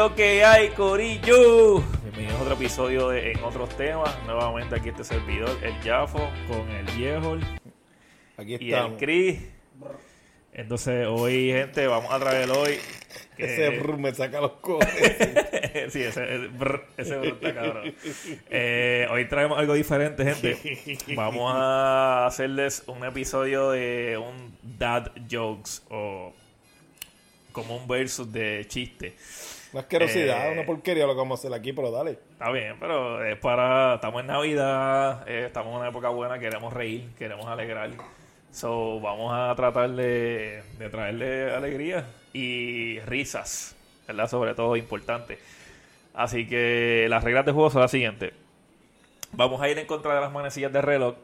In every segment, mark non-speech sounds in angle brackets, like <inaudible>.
¿Qué es lo que hay, Corillo? Bienvenidos a otro episodio de En Otros Temas. Nuevamente aquí este servidor, el Jafo, con el viejo Aquí y el. Chris. Entonces, hoy, gente, vamos a traer hoy. que- Ese <laughs> brr me saca los cojones. sí, ese, el brr, ese brr está cabrón. Eh, hoy traemos algo diferente, gente. <laughs> Vamos a hacerles un episodio de un dad jokes o como un versus de chiste. Una asquerosidad, Eh. una porquería lo que vamos a hacer aquí, pero dale. Está bien, pero es para. Estamos en Navidad, eh, estamos en una época buena, queremos reír, queremos alegrar. So, vamos a tratar de, de traerle alegría y risas, ¿verdad? Sobre todo importante. Así que las reglas de juego son las siguientes. Vamos a ir en contra de las manecillas de reloj.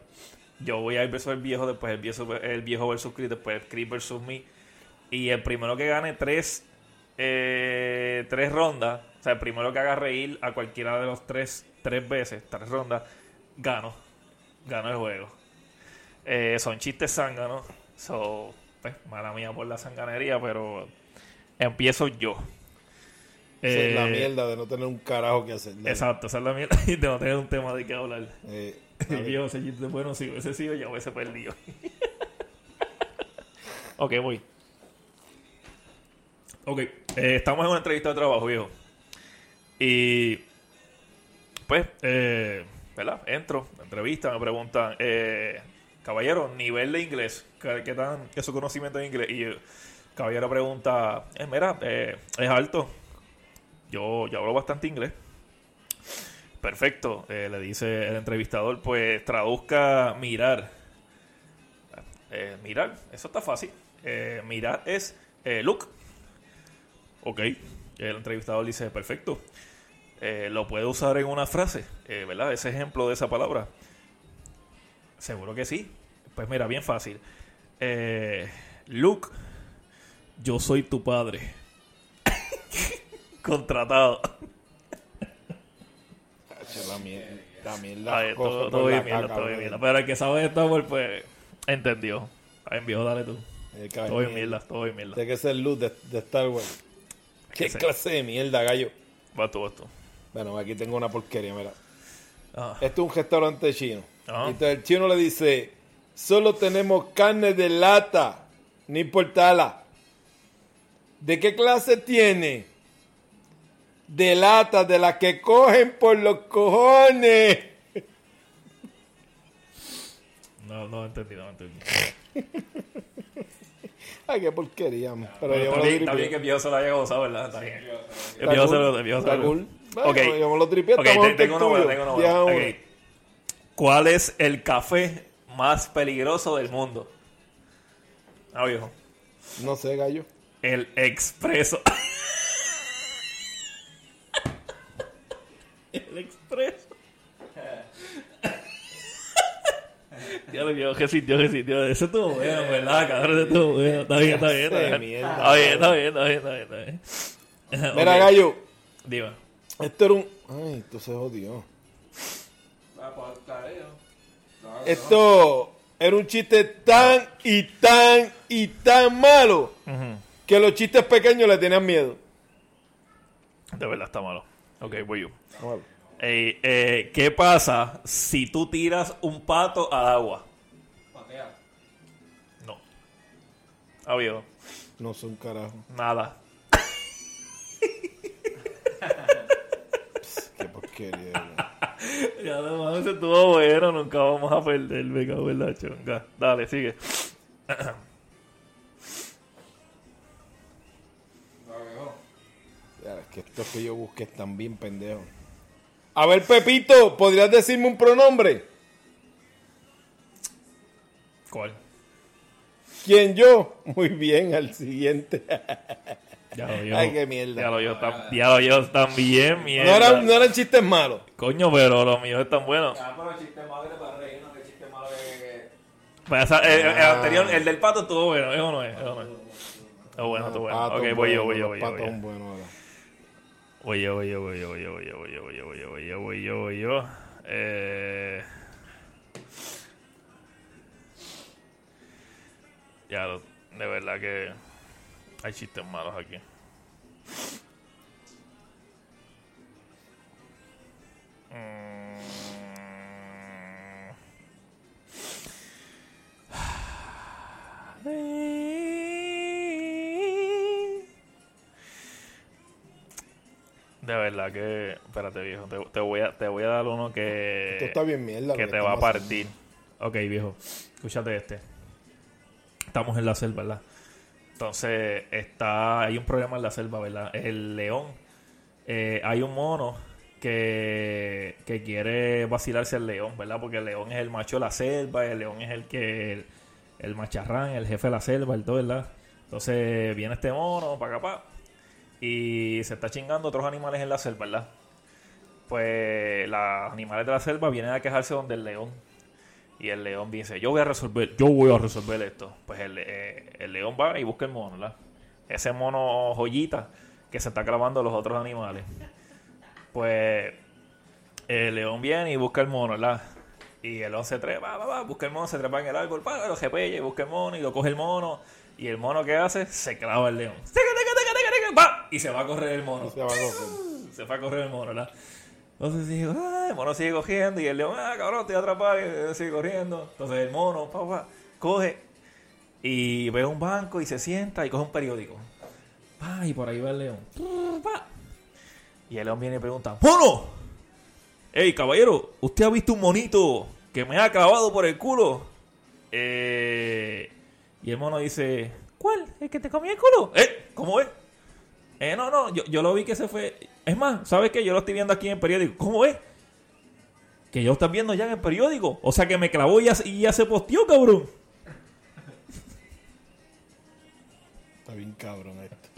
Yo voy a ir versus el viejo, después el viejo, el viejo versus Chris, después el Chris versus mí. Y el primero que gane tres, eh, tres rondas, o sea, el primero que haga reír a cualquiera de los tres, tres veces, tres rondas, gano. Gano el juego. Eh, son chistes zánganos. So, pues, mala mía por la sanganería, pero empiezo yo. Esa es la Eh, mierda de no tener un carajo que hacer. dale. Exacto, esa es la mierda y <laughs> de no tener un tema de qué hablar. Eh, <laughs> dale. yo, ese chiste, bueno, si hubiese sido, ya hubiese perdido. <laughs> ok, voy. Ok, eh, estamos en una entrevista de trabajo, viejo. Y, pues, eh, ¿verdad? Entro, entrevista, me preguntan, eh, caballero, nivel de inglés, ¿qué, qué tan es su conocimiento de inglés? Y el caballero pregunta, eh, mira, eh, es alto. Yo, yo hablo bastante inglés. Perfecto, le dice el entrevistador, pues traduzca mirar. Mirar, eso está fácil. Mirar es look. Ok, el entrevistador dice, perfecto. Eh, lo puede usar en una frase, eh, ¿verdad? Ese ejemplo de esa palabra. Seguro que sí. Pues mira, bien fácil. Eh, Luke, yo soy tu padre. <laughs> Contratado. La mierda. La mierda. Ay, todo, bien, mierda, caca, todo bien, brother. mierda. Pero el que sabe de Star Wars, pues, entendió. Viejo, dale tú. Todo bien, mierda, todo bien, mierda. Tiene que ser luz de, de Star Wars. ¿Qué clase de mierda, gallo? Vas tú. Bueno, aquí tengo una porquería, mira. Ah, Este es un restaurante chino. Y entonces el chino le dice, solo tenemos carne de lata, no importala. ¿De qué clase tiene? De lata, de las que cogen por los cojones. no, no entendí, no entendí. <laughs> Ay, qué porquería. man. Pero Bueno, yo me lo tripié. bien que el viejo se lo haya gozado, ¿verdad? Está bien. El se lo el viejo se lo- Ok. yo me lo tripié, Ok, te- en tengo uno bueno, estudio. tengo uno Diez a bueno. uno. Ok. ¿Cuál es el café más peligroso del mundo? Ah, viejo. No sé, gallo. El expreso. <laughs> el expreso. Ya lo vio, que sintió, que sintió. Eso estuvo bueno, ¿verdad? Cabrón, eso estuvo bueno. <laughs> Está bien, está bien, está bien. Está bien, está bien, está bien, está bien, está bien. Mira, <laughs> gallo, Dime. esto era un... Ay, esto se jodió. Esto era un chiste tan y tan y tan malo que los chistes pequeños le tenían miedo. De verdad está malo. Ok, voy yo. Eh, ¿Qué pasa si tú tiras un pato al agua? Ah, viejo. No son carajo. Nada. Qué porquería. güey. Ya además ese estuvo bueno, nunca vamos a perder, me cago en la chonga. Dale, sigue. Ya, es que estos que yo busqué están bien pendejos. A ver, Pepito, ¿podrías decirme un pronombre? ¿Cuál? ¿Quién yo? Muy bien, al siguiente. Ya lo yo. Ay, qué mierda. Ya lo yo, ya lo yo también, No mierda. eran, no eran chistes malos. Coño, pero los míos están buenos. Ah, pero chiste malo que para reírnos, que chiste malo que... Pues esa- el, el Ah. anterior, el del pato estuvo bueno, eso no es, eso no es. Está bueno, está bueno. Ok, voy yo, bueno, voy yo, voy yo. Yo. buenos, ahora. Voy yo, voy yo, voy yo, voy yo, voy yo, voy yo, voy yo, voy yo, voy yo, voy yo, voy yo. Eh... Ya, de verdad que hay chistes malos aquí. Mm. De verdad que. Espérate, viejo. Te, voy, a, te voy a dar uno que. Esto está bien mierda. Que te va a partir. Ok, viejo. Escúchate este. Estamos en la selva, ¿verdad? Entonces, está, hay un problema en la selva, ¿verdad? El león. eh, hay un mono que, que quiere vacilarse al león, ¿verdad? Porque el león es el macho de la selva, el león es el que. El, macharrán, el jefe de la selva, el todo, ¿verdad? Entonces, viene este mono para acá, pa, y se está chingando otros animales en la selva, ¿verdad? Pues los animales de la selva vienen a quejarse donde el león. Y el león dice, yo voy a resolver, yo voy a resolver esto. Pues el, eh, el león va y busca el mono, ¿verdad? Ese mono joyita que se está clavando a los otros animales. Pues el león viene y busca el mono, ¿verdad? Y el león se trepa, va, va, busca el mono, se trepa en el árbol, pa, lo jepella y busca el mono y lo coge el mono. Y el mono que hace, se clava el león. Y se va a correr el mono Se va se a correr el mono, ¿verdad? Entonces digo, ah, el mono sigue cogiendo y el león, ah, cabrón, estoy atrapado y él sigue corriendo. Entonces el mono, pa, pa, coge y ve un banco y se sienta y coge un periódico. Pa, y por ahí va el león. Pa. Y el león viene y pregunta, ¡Mono! Ey, caballero, ¿usted ha visto un monito que me ha clavado por el culo? Eh, y el mono dice, ¿cuál? ¿El que te comió el culo? ¿Eh? ¿Cómo es? Eh, no, no, yo, yo lo vi que se fue. Es más, ¿sabes qué? Yo lo estoy viendo aquí en el periódico. ¿Cómo es? Que yo lo están viendo ya en el periódico. O sea que me clavó y ya, y ya se posteó, cabrón. Está bien cabrón esto.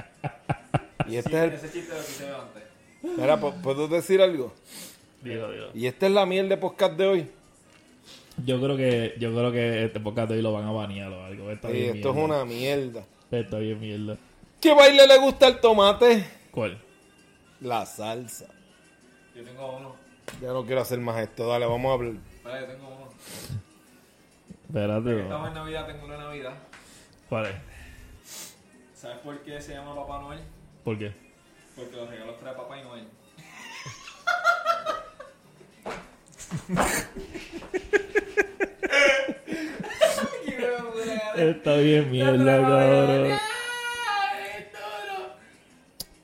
Y este es el... Ese chiste lo antes. Mira, ¿pu- ¿puedo decir algo? Digo, digo. Y esta es la miel de podcast de hoy. Yo creo que, yo creo que este podcast de hoy lo van a banear o algo. Está Sí, bien esto es una mierda. Está bien mierda. ¿Qué baile le gusta el tomate? ¿Cuál? La salsa. Yo tengo uno. Ya no quiero hacer más esto. Dale, vamos a hablar. Vale, yo tengo uno. Espérate. Estamos en Navidad, tengo una Navidad. ¿Cuál es? ¿Sabes por qué se llama Papá Noel? ¿Por qué? Porque los regalos trae Papá y Noel. Está bien mierda, cabrón.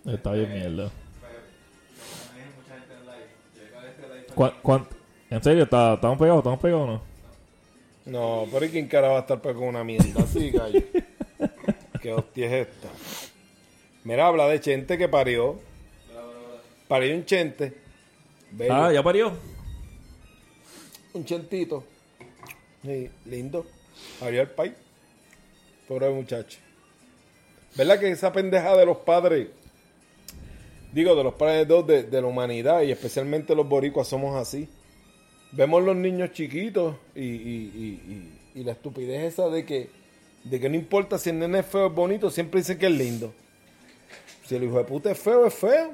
Está bien mierda. Llega este live. ¿Cuán- cuán- ¿En serio? ¿Está- ¿Estamos pegados? ¿Estamos pegados o no? No, pero ¿y quién cara va a estar pues con una mierda así, gallo? ¿Qué hostia es esta? Mira, habla de Chente que parió. Parió un Chente. Bello. Ah, ya parió. Un Chentito. Sí, lindo. Parió el país. Pobre muchacho. ¿Verdad que esa pendeja de los padres, digo, de los padres de, de, de la humanidad y especialmente los boricuas somos así? Vemos los niños chiquitos y, y, y, la estupidez esa de que, de que no importa si el nene es feo o bonito, siempre dicen que es lindo. Si el hijo de puta es feo, es feo.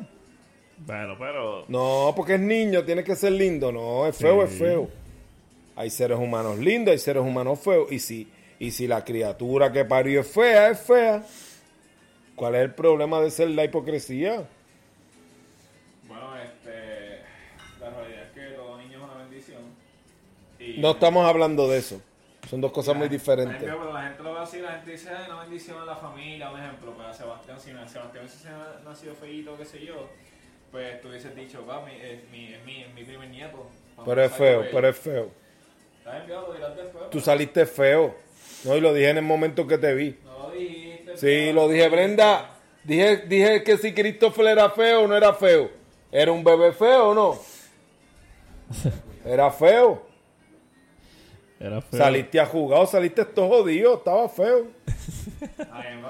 Bueno, pero. No, porque es niño, tiene que ser lindo. No, es feo, Sí. es feo. Hay seres humanos lindos, hay seres humanos feos. Y si, y si la criatura que parió es fea, es fea. ¿Cuál es el problema de ser la hipocresía? No estamos hablando de eso. Son dos cosas muy diferentes. la gente lo ve así, la gente dice, "Ay, una bendición a la familia, un ejemplo, pues Sebastián, si Sebastián hubiese nacido feíto, qué sé yo, pues tú hubieses dicho, va, mi, es, mi, es, mi, es mi primer nieto. Pero es feo, pero es feo. Estás enviado, lo dirás después. Tú saliste feo. No, y lo dije en el momento que te vi. No lo dijiste. Sí, lo dije, Brenda. Dije, dije que si Christopher era feo o no era feo. ¿Era un bebé feo o no? <laughs> Era feo. Era feo. Saliste a jugar o saliste todo jodido, estaba feo.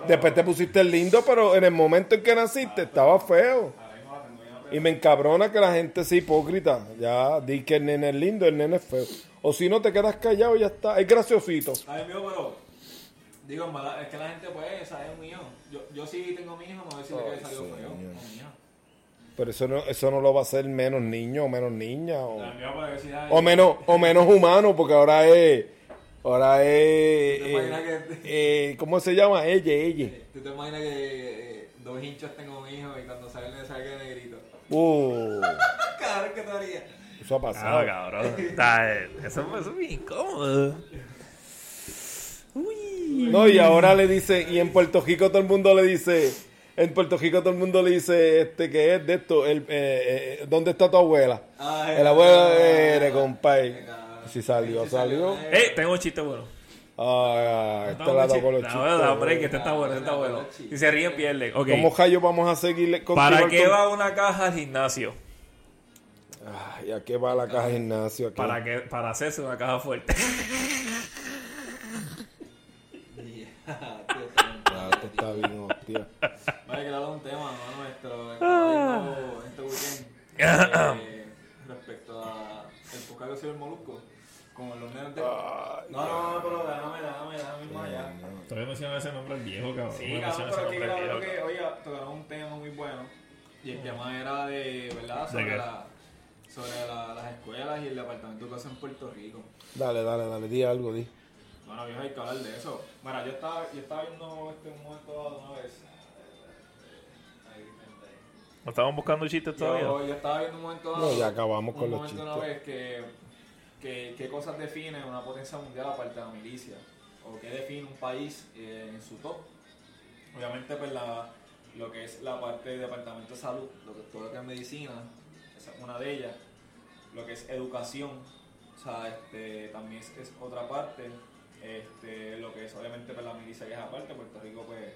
Después te pusiste lindo, pero en el momento en que naciste estaba feo. Y me encabrona que la gente sea hipócrita. Ya di que el nene es lindo, el nene es feo. O si no te quedas callado, ya está. Es graciosito. Ay, mío, pero. Digo, es que la gente, pues, esa es mío. Yo, yo sí tengo mi hijo, no voy a decirle Ay, que salió feo. señor. con mi hijo. Pero eso no, eso no lo va a hacer menos niño o menos niña. O, o menos, o menos humano, porque ahora es. Ahora es. ¿Te eh, eh, ¿Cómo se llama? Ella, ella. ¿Tú te imaginas que eh, dos hinchos tengo un hijo y cuando sale le salga de negrito? Uh, Cabrón, ¿qué te haría? eso ha pasado. Ah, cabrón. Está, eso, eso es bien incómodo. Uy. No, y ahora le dice, y en Puerto Rico todo el mundo le dice, En Puerto Rico todo el mundo le dice este que es de esto, el, eh, eh, ¿dónde está tu abuela? Ay, el abuelo ay, de ay, compadre. Si salió, salió. eh. Tengo un chiste bueno. Ah, esta Tengo la con los chistes. break, este está bueno, este está bueno. Si se ríen, pierden. Ok. ¿Cómo Jayo vamos a seguirle ¿Para continuar qué con- va una caja al gimnasio? Ay, ¿a qué va la caja de gimnasio? aquí? Para, que, para hacerse una caja fuerte. <laughs> Ya, tío, está bien. Ah, esto está bien, hostia. Que le un tema, ¿no? Nuestro, viendo este weekend eh, respecto a el podcast que soy el Molusco. Como los nenes de... No, no, no, pero déjame, déjame, déjame ir más allá. Todavía mencionan ese nombre al viejo, cabrón. Sí, cabrón, pero aquí grabando que, oye, tocaron un tema muy bueno. Y el tema era de, ¿verdad? Sobre, la, sobre la- las escuelas y el departamento de cosas en Puerto Rico. Dale, dale, dale, di algo, di. Bueno, viejo, hay que hablar de eso. Mira, yo estaba, yo estaba viendo este un momento dado una vez. ¿No estaban buscando chistes todavía? Yo, yo estaba viendo un momento dado. No, ya acabamos con un los momento una chistes. vez que, que, qué cosas define una potencia mundial aparte de la milicia. O qué define un país eh, en su top. Obviamente, pues la, lo que es la parte del departamento de salud, lo que, todo lo que es medicina, esa es una de ellas. Lo que es educación, o sea, este, también es, es otra parte. Este, lo que es obviamente pues, la milicia que es aparte, Puerto Rico pues...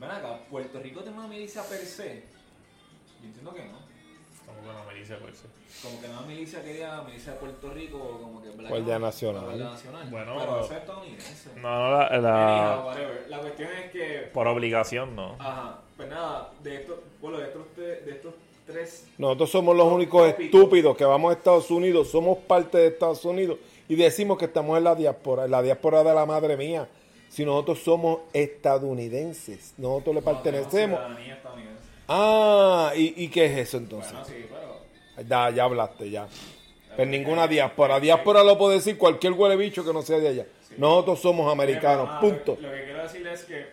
Ven acá, ¿Puerto Rico tiene una milicia per se? Yo entiendo que no. Como que no milicia por eso. Como que no milicia que diga milicia de Puerto Rico o como que Black Guardia Nacional. Guardia Nacional. Bueno, pero eso es estadounidense. No, no, la, Anyhow, la- whatever. La cuestión es que, por obligación no. ajá, pues nada, de estos, bueno, de estos, de estos tres, Nosotros somos los únicos estúpidos que vamos a Estados Unidos, somos parte de Estados Unidos y decimos que estamos en la diáspora, en la diáspora de la madre mía. Si nosotros somos estadounidenses, nosotros le no, pertenecemos. ciudadanía estadounidense. Ah, ¿y, y qué es eso entonces? Bueno, sí, pero Ya, ya hablaste, ya. Pero ninguna diáspora. Diáspora lo puede decir cualquier huele bicho que no sea de allá. Nosotros somos americanos, nada, punto. Lo, que quiero decir es que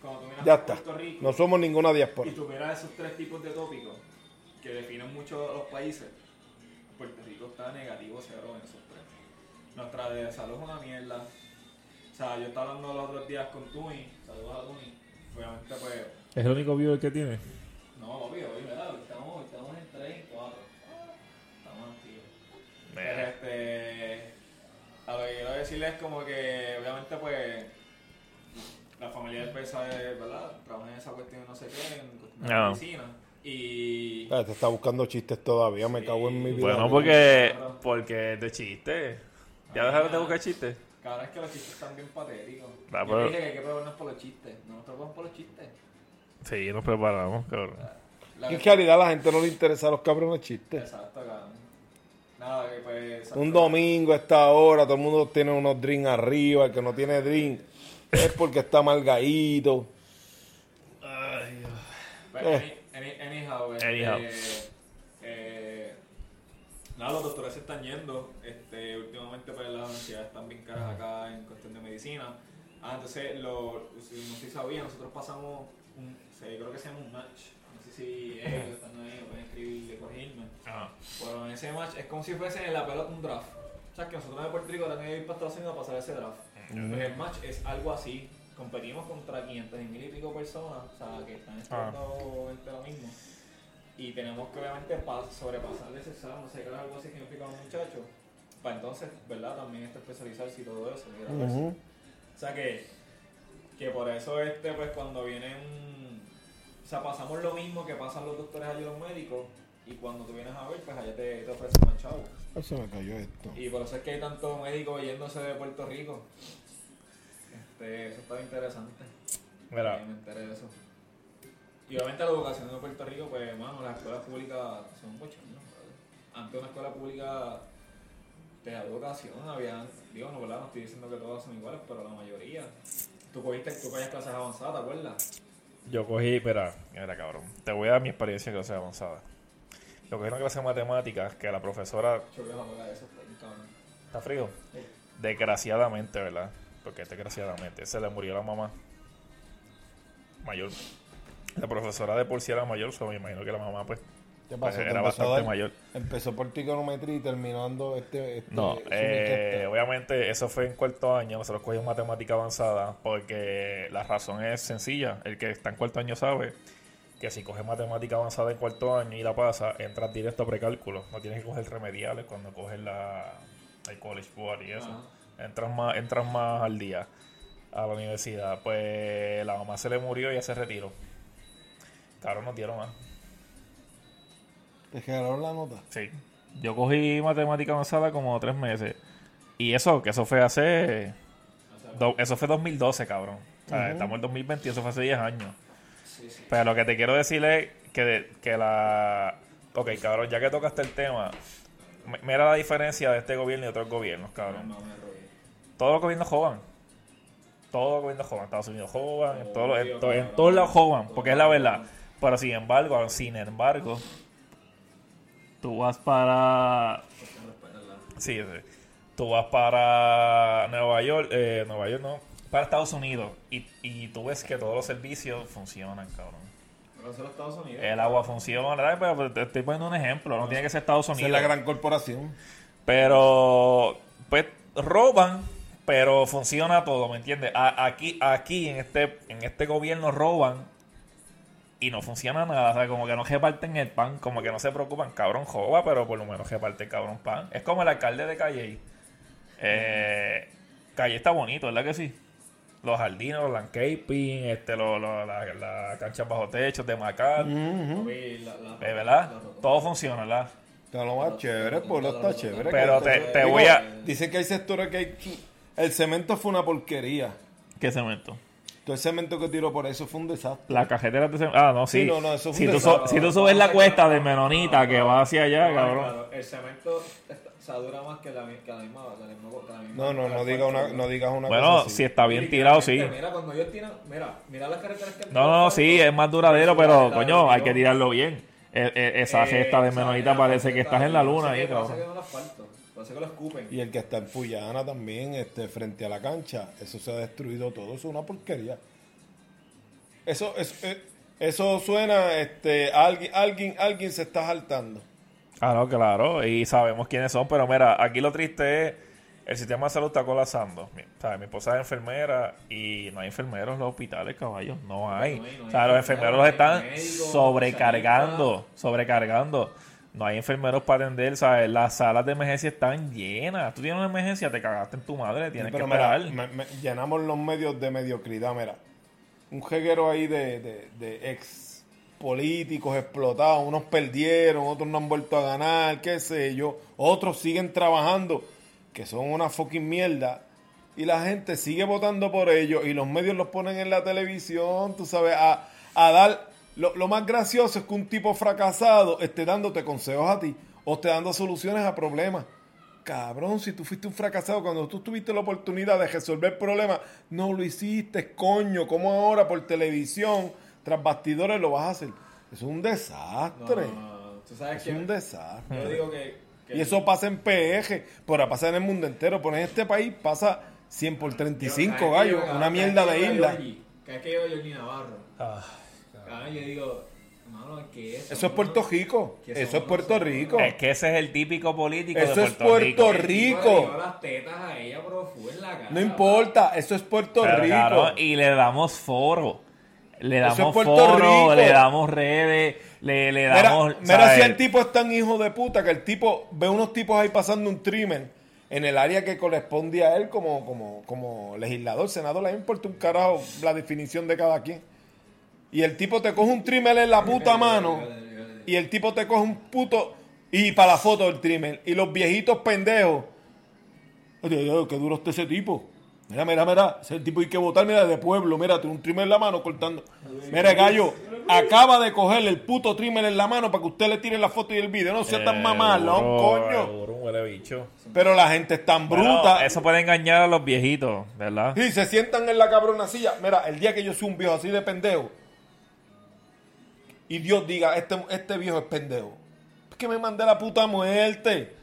cuando tú miras Ya está. Puerto Rico No somos ninguna y diáspora. tú miras esos tres tipos de tópicos que definen mucho los países, Puerto Rico está negativo cero en esos tres. Nuestra de salud es una mierda. O sea, yo estaba hablando los otros días con Tuni, saludos a Tuni. Obviamente, pues, ¿Es el único viewer que tiene? Decirles es como que, obviamente, pues, la familia del PSA, ¿verdad? Trabaja en esa cuestión, no sé qué, en de Ah. medicina. Y. Ah, Te está buscando chistes todavía, me cago en mi vida. bueno, porque, porque es de chiste. ¿Ya dejaron de buscar chistes? Cada vez que los chistes están bien patéticos. Ah, Yo pero- dije que hay que prepararnos por los chistes. No nos preparamos por los chistes. Sí, nos preparamos, cabrón. La En realidad a la gente no le interesa los cabrones chistes. Exacto, cabrón. Nada, que pues. exacto. Un domingo a esta hora, todo el mundo tiene unos drinks arriba, el que no tiene drink es porque está malgadito. Pues, Eh. any- any- anyhow, este, Anyhow. eh, nada, los doctores se están yendo. Este, últimamente pues, las universidades están bien caras acá en cuestión de medicina. Ah, entonces, lo, si no sé si sabía, nosotros pasamos, un, se- creo que se llama un match. No sé si ellos están ahí, pueden escribir y corregirme. Ajá. Bueno, en ese match es como si fuese en la pelota un draft. O sea, que nosotros de Puerto Rico que ir para Estados Unidos a pasar ese draft. Pues el match es algo así. Competimos contra 500 y mil y pico personas, o sea, que están estudiando este lo mismo. Y tenemos que obviamente pa- sobrepasar ese examen, no sé qué es algo así que significa un muchacho. Para entonces, ¿verdad? También este especializarse y todo eso. O sea que, que por eso este, pues cuando vienen, o sea, pasamos lo mismo que pasan los doctores allí los médicos y cuando tú vienes a ver, pues allá te, te ofrecen más chavo. Se me cayó esto. Y por eso es que hay tanto médico yéndose de Puerto Rico. Este, eso está interesante. Mira, me enteré de eso. Y obviamente la educación de Puerto Rico, pues, hermano, las escuelas públicas son bochornos, brother. Antes una escuela pública te da educación, había, digo, no, ¿verdad? no estoy diciendo que todas son iguales, pero la mayoría. Tú cogiste, tú cogías clases avanzadas, ¿te acuerdas? Yo cogí, espera, mira cabrón, te voy a dar mi experiencia en clase avanzada. Yo cogí una clase de matemáticas que la profesora. ¿está frío? Desgraciadamente, ¿verdad? Porque desgraciadamente se le murió la mamá mayor. La profesora de por sí era mayor, so me imagino que la mamá pues ¿Qué pues, pasó? ¿Te era empezó bastante dar- mayor. Empezó por trigonometría y terminando este... este No, eh, obviamente eso fue en cuarto año, nosotros cogimos matemática avanzada porque la razón es sencilla, el que está en cuarto año sabe que si coges matemática avanzada en cuarto año y la pasa, entras directo a precálculo, no tienes que coger remediales cuando coges la, el college board y eso, entras más, entras más al día a la universidad, pues la mamá se le murió y ya se retiró. Claro, nos dieron más. ¿Te regalaron la nota? Sí. Yo cogí matemática avanzada como tres meses. Y eso, que eso fue hace. do- eso fue 2012, cabrón. O sea, estamos en 2020 y eso fue hace 10 años. Pero lo que te quiero decir es que, que la. Ok, cabrón, ya que tocaste el tema, mira la diferencia de este gobierno y otros gobiernos, cabrón. No me robé. Todos los gobiernos jodan. Todos los gobiernos jodan. Estados Unidos jodan. En, todos los- en, todos lados jodan. Porque es la verdad. Pero sin embargo, sin embargo, tú vas para. Sí, sí. Tú vas para Nueva York. Eh, Nueva York no. Para Estados Unidos. Y, y tú ves que todos los servicios funcionan, cabrón. Pero eso es los Estados Unidos. El agua funciona. ¿verdad? Pero te estoy poniendo un ejemplo. No tiene que ser Estados Unidos. es la gran corporación. Pero, pues, roban, pero funciona todo, ¿me entiendes? A- aquí, aquí en este, en este gobierno roban y no funciona nada. O sea, como que no reparten el pan, como que no se preocupan. Cabrón, joba, pero por lo menos reparte el cabrón pan. Es como el alcalde de Calle. Eh, Calle está bonito, ¿verdad que sí? Los jardines, los landscaping, este, lo- lo- la, la cancha bajo techo de la- eh, ¿verdad? Todo funciona, ¿verdad? Está lo más chévere, el pueblo está chévere. Pero te- te digo, voy a- Dicen que hay sectores que hay... El cemento fue una porquería. ¿Qué cemento? Todo el cemento que tiró por eso fue un desastre. La cajetera de cemento. Ah, no, sí. Sí, no, no, eso fue si, un tú desastre. su- si tú subes la cuesta de Menonita que va hacia allá, No, cabrón. claro, el cemento o sea, dura más que la, que la misma. que la misma- que la misma- No, no, no, diga una, no digas una Bueno, cosa si está bien tirado, sí. Mira, cuando ellos tiran. Mira, mira las carreteras que. No, no, no, sí, es más duradero, pero coño, hay que tirarlo bien. E- e- esa gesta de Menonita parece que estás en la luna ahí, cabrón. No que lo escupen. Y el que está en Puyana también, este, frente a la cancha, eso se ha destruido todo, eso es una porquería. Eso, eso, eh, eso suena, este, alguien, alguien, alguien se está saltando. Claro, claro, y sabemos quiénes son, pero mira, aquí lo triste es el sistema de salud está colapsando. Mi, o sea, mi esposa es enfermera y no hay enfermeros en los hospitales, caballos, no hay. No hay, no hay o sea, los enfermeros los están no sobrecargando, sobrecargando. No hay enfermeros para atender, ¿sabes? Las salas de emergencia están llenas. Tú tienes una emergencia, te cagaste en tu madre, tienes Pero que mira, esperar. me- me- llenamos los medios de mediocridad, mira. Un jeguero ahí de, de- de ex políticos explotados, unos perdieron, otros no han vuelto a ganar, qué sé yo, otros siguen trabajando, que son una fucking mierda, y la gente sigue votando por ellos, y los medios los ponen en la televisión, tú sabes, a, a dar... Lo, lo más gracioso es que un tipo fracasado esté dándote consejos a ti, o esté dando soluciones a problemas. Cabrón, si tú fuiste un fracasado cuando tú tuviste la oportunidad de resolver problemas, no lo hiciste, coño. ¿Cómo ahora por televisión, tras bastidores, lo vas a hacer? Es un desastre. no, no, Tú sabes Es que. un desastre. Yo digo que. que Y eso pasa en PG, pero pasa en el mundo entero. Pero en este país pasa 100 por 35 Cada vez que gallos, yo- una mierda que de isla. que yo Navarro, Ah, yo digo, es eso. Eso es Puerto Rico. Eso es Puerto nosotros. Rico. es que ese es el típico político Eso de es Puerto Rico. Puerto Rico. le dio las tetas a ella, pero fue en la cara. No importa, eso es Puerto Pero, Rico. y le damos foro. Le Eso es damos Puerto foro, Rico. le damos redes, le, le damos. mira si el tipo es tan hijo de puta que el tipo ve unos tipos ahí pasando un trimen en el área que corresponde a él como, como, como legislador, senador, le importa un carajo la definición de cada quien. Y el tipo te coge un trimmer en la puta mano y el tipo te coge un puto y para la foto del trimmer y los viejitos pendejos. Oye, oye, qué duro está ese tipo. Mira, mira, mira, ese tipo hay que votar, mira, de pueblo, mira, tiene un trimmer en la mano cortando. Mira, gallo, acaba de cogerle el puto trimmer en la mano para que usted le tire la foto y el video. No sea tan Eh, coño. duro, un huele bicho. Pero la gente es tan Bueno, bruta. eso puede engañar a los viejitos, ¿verdad? Y se sientan en la cabrona silla. Mira, el día que yo soy un viejo así de pendejo y Dios diga, este, este viejo es pendejo, es que me mandé la puta muerte.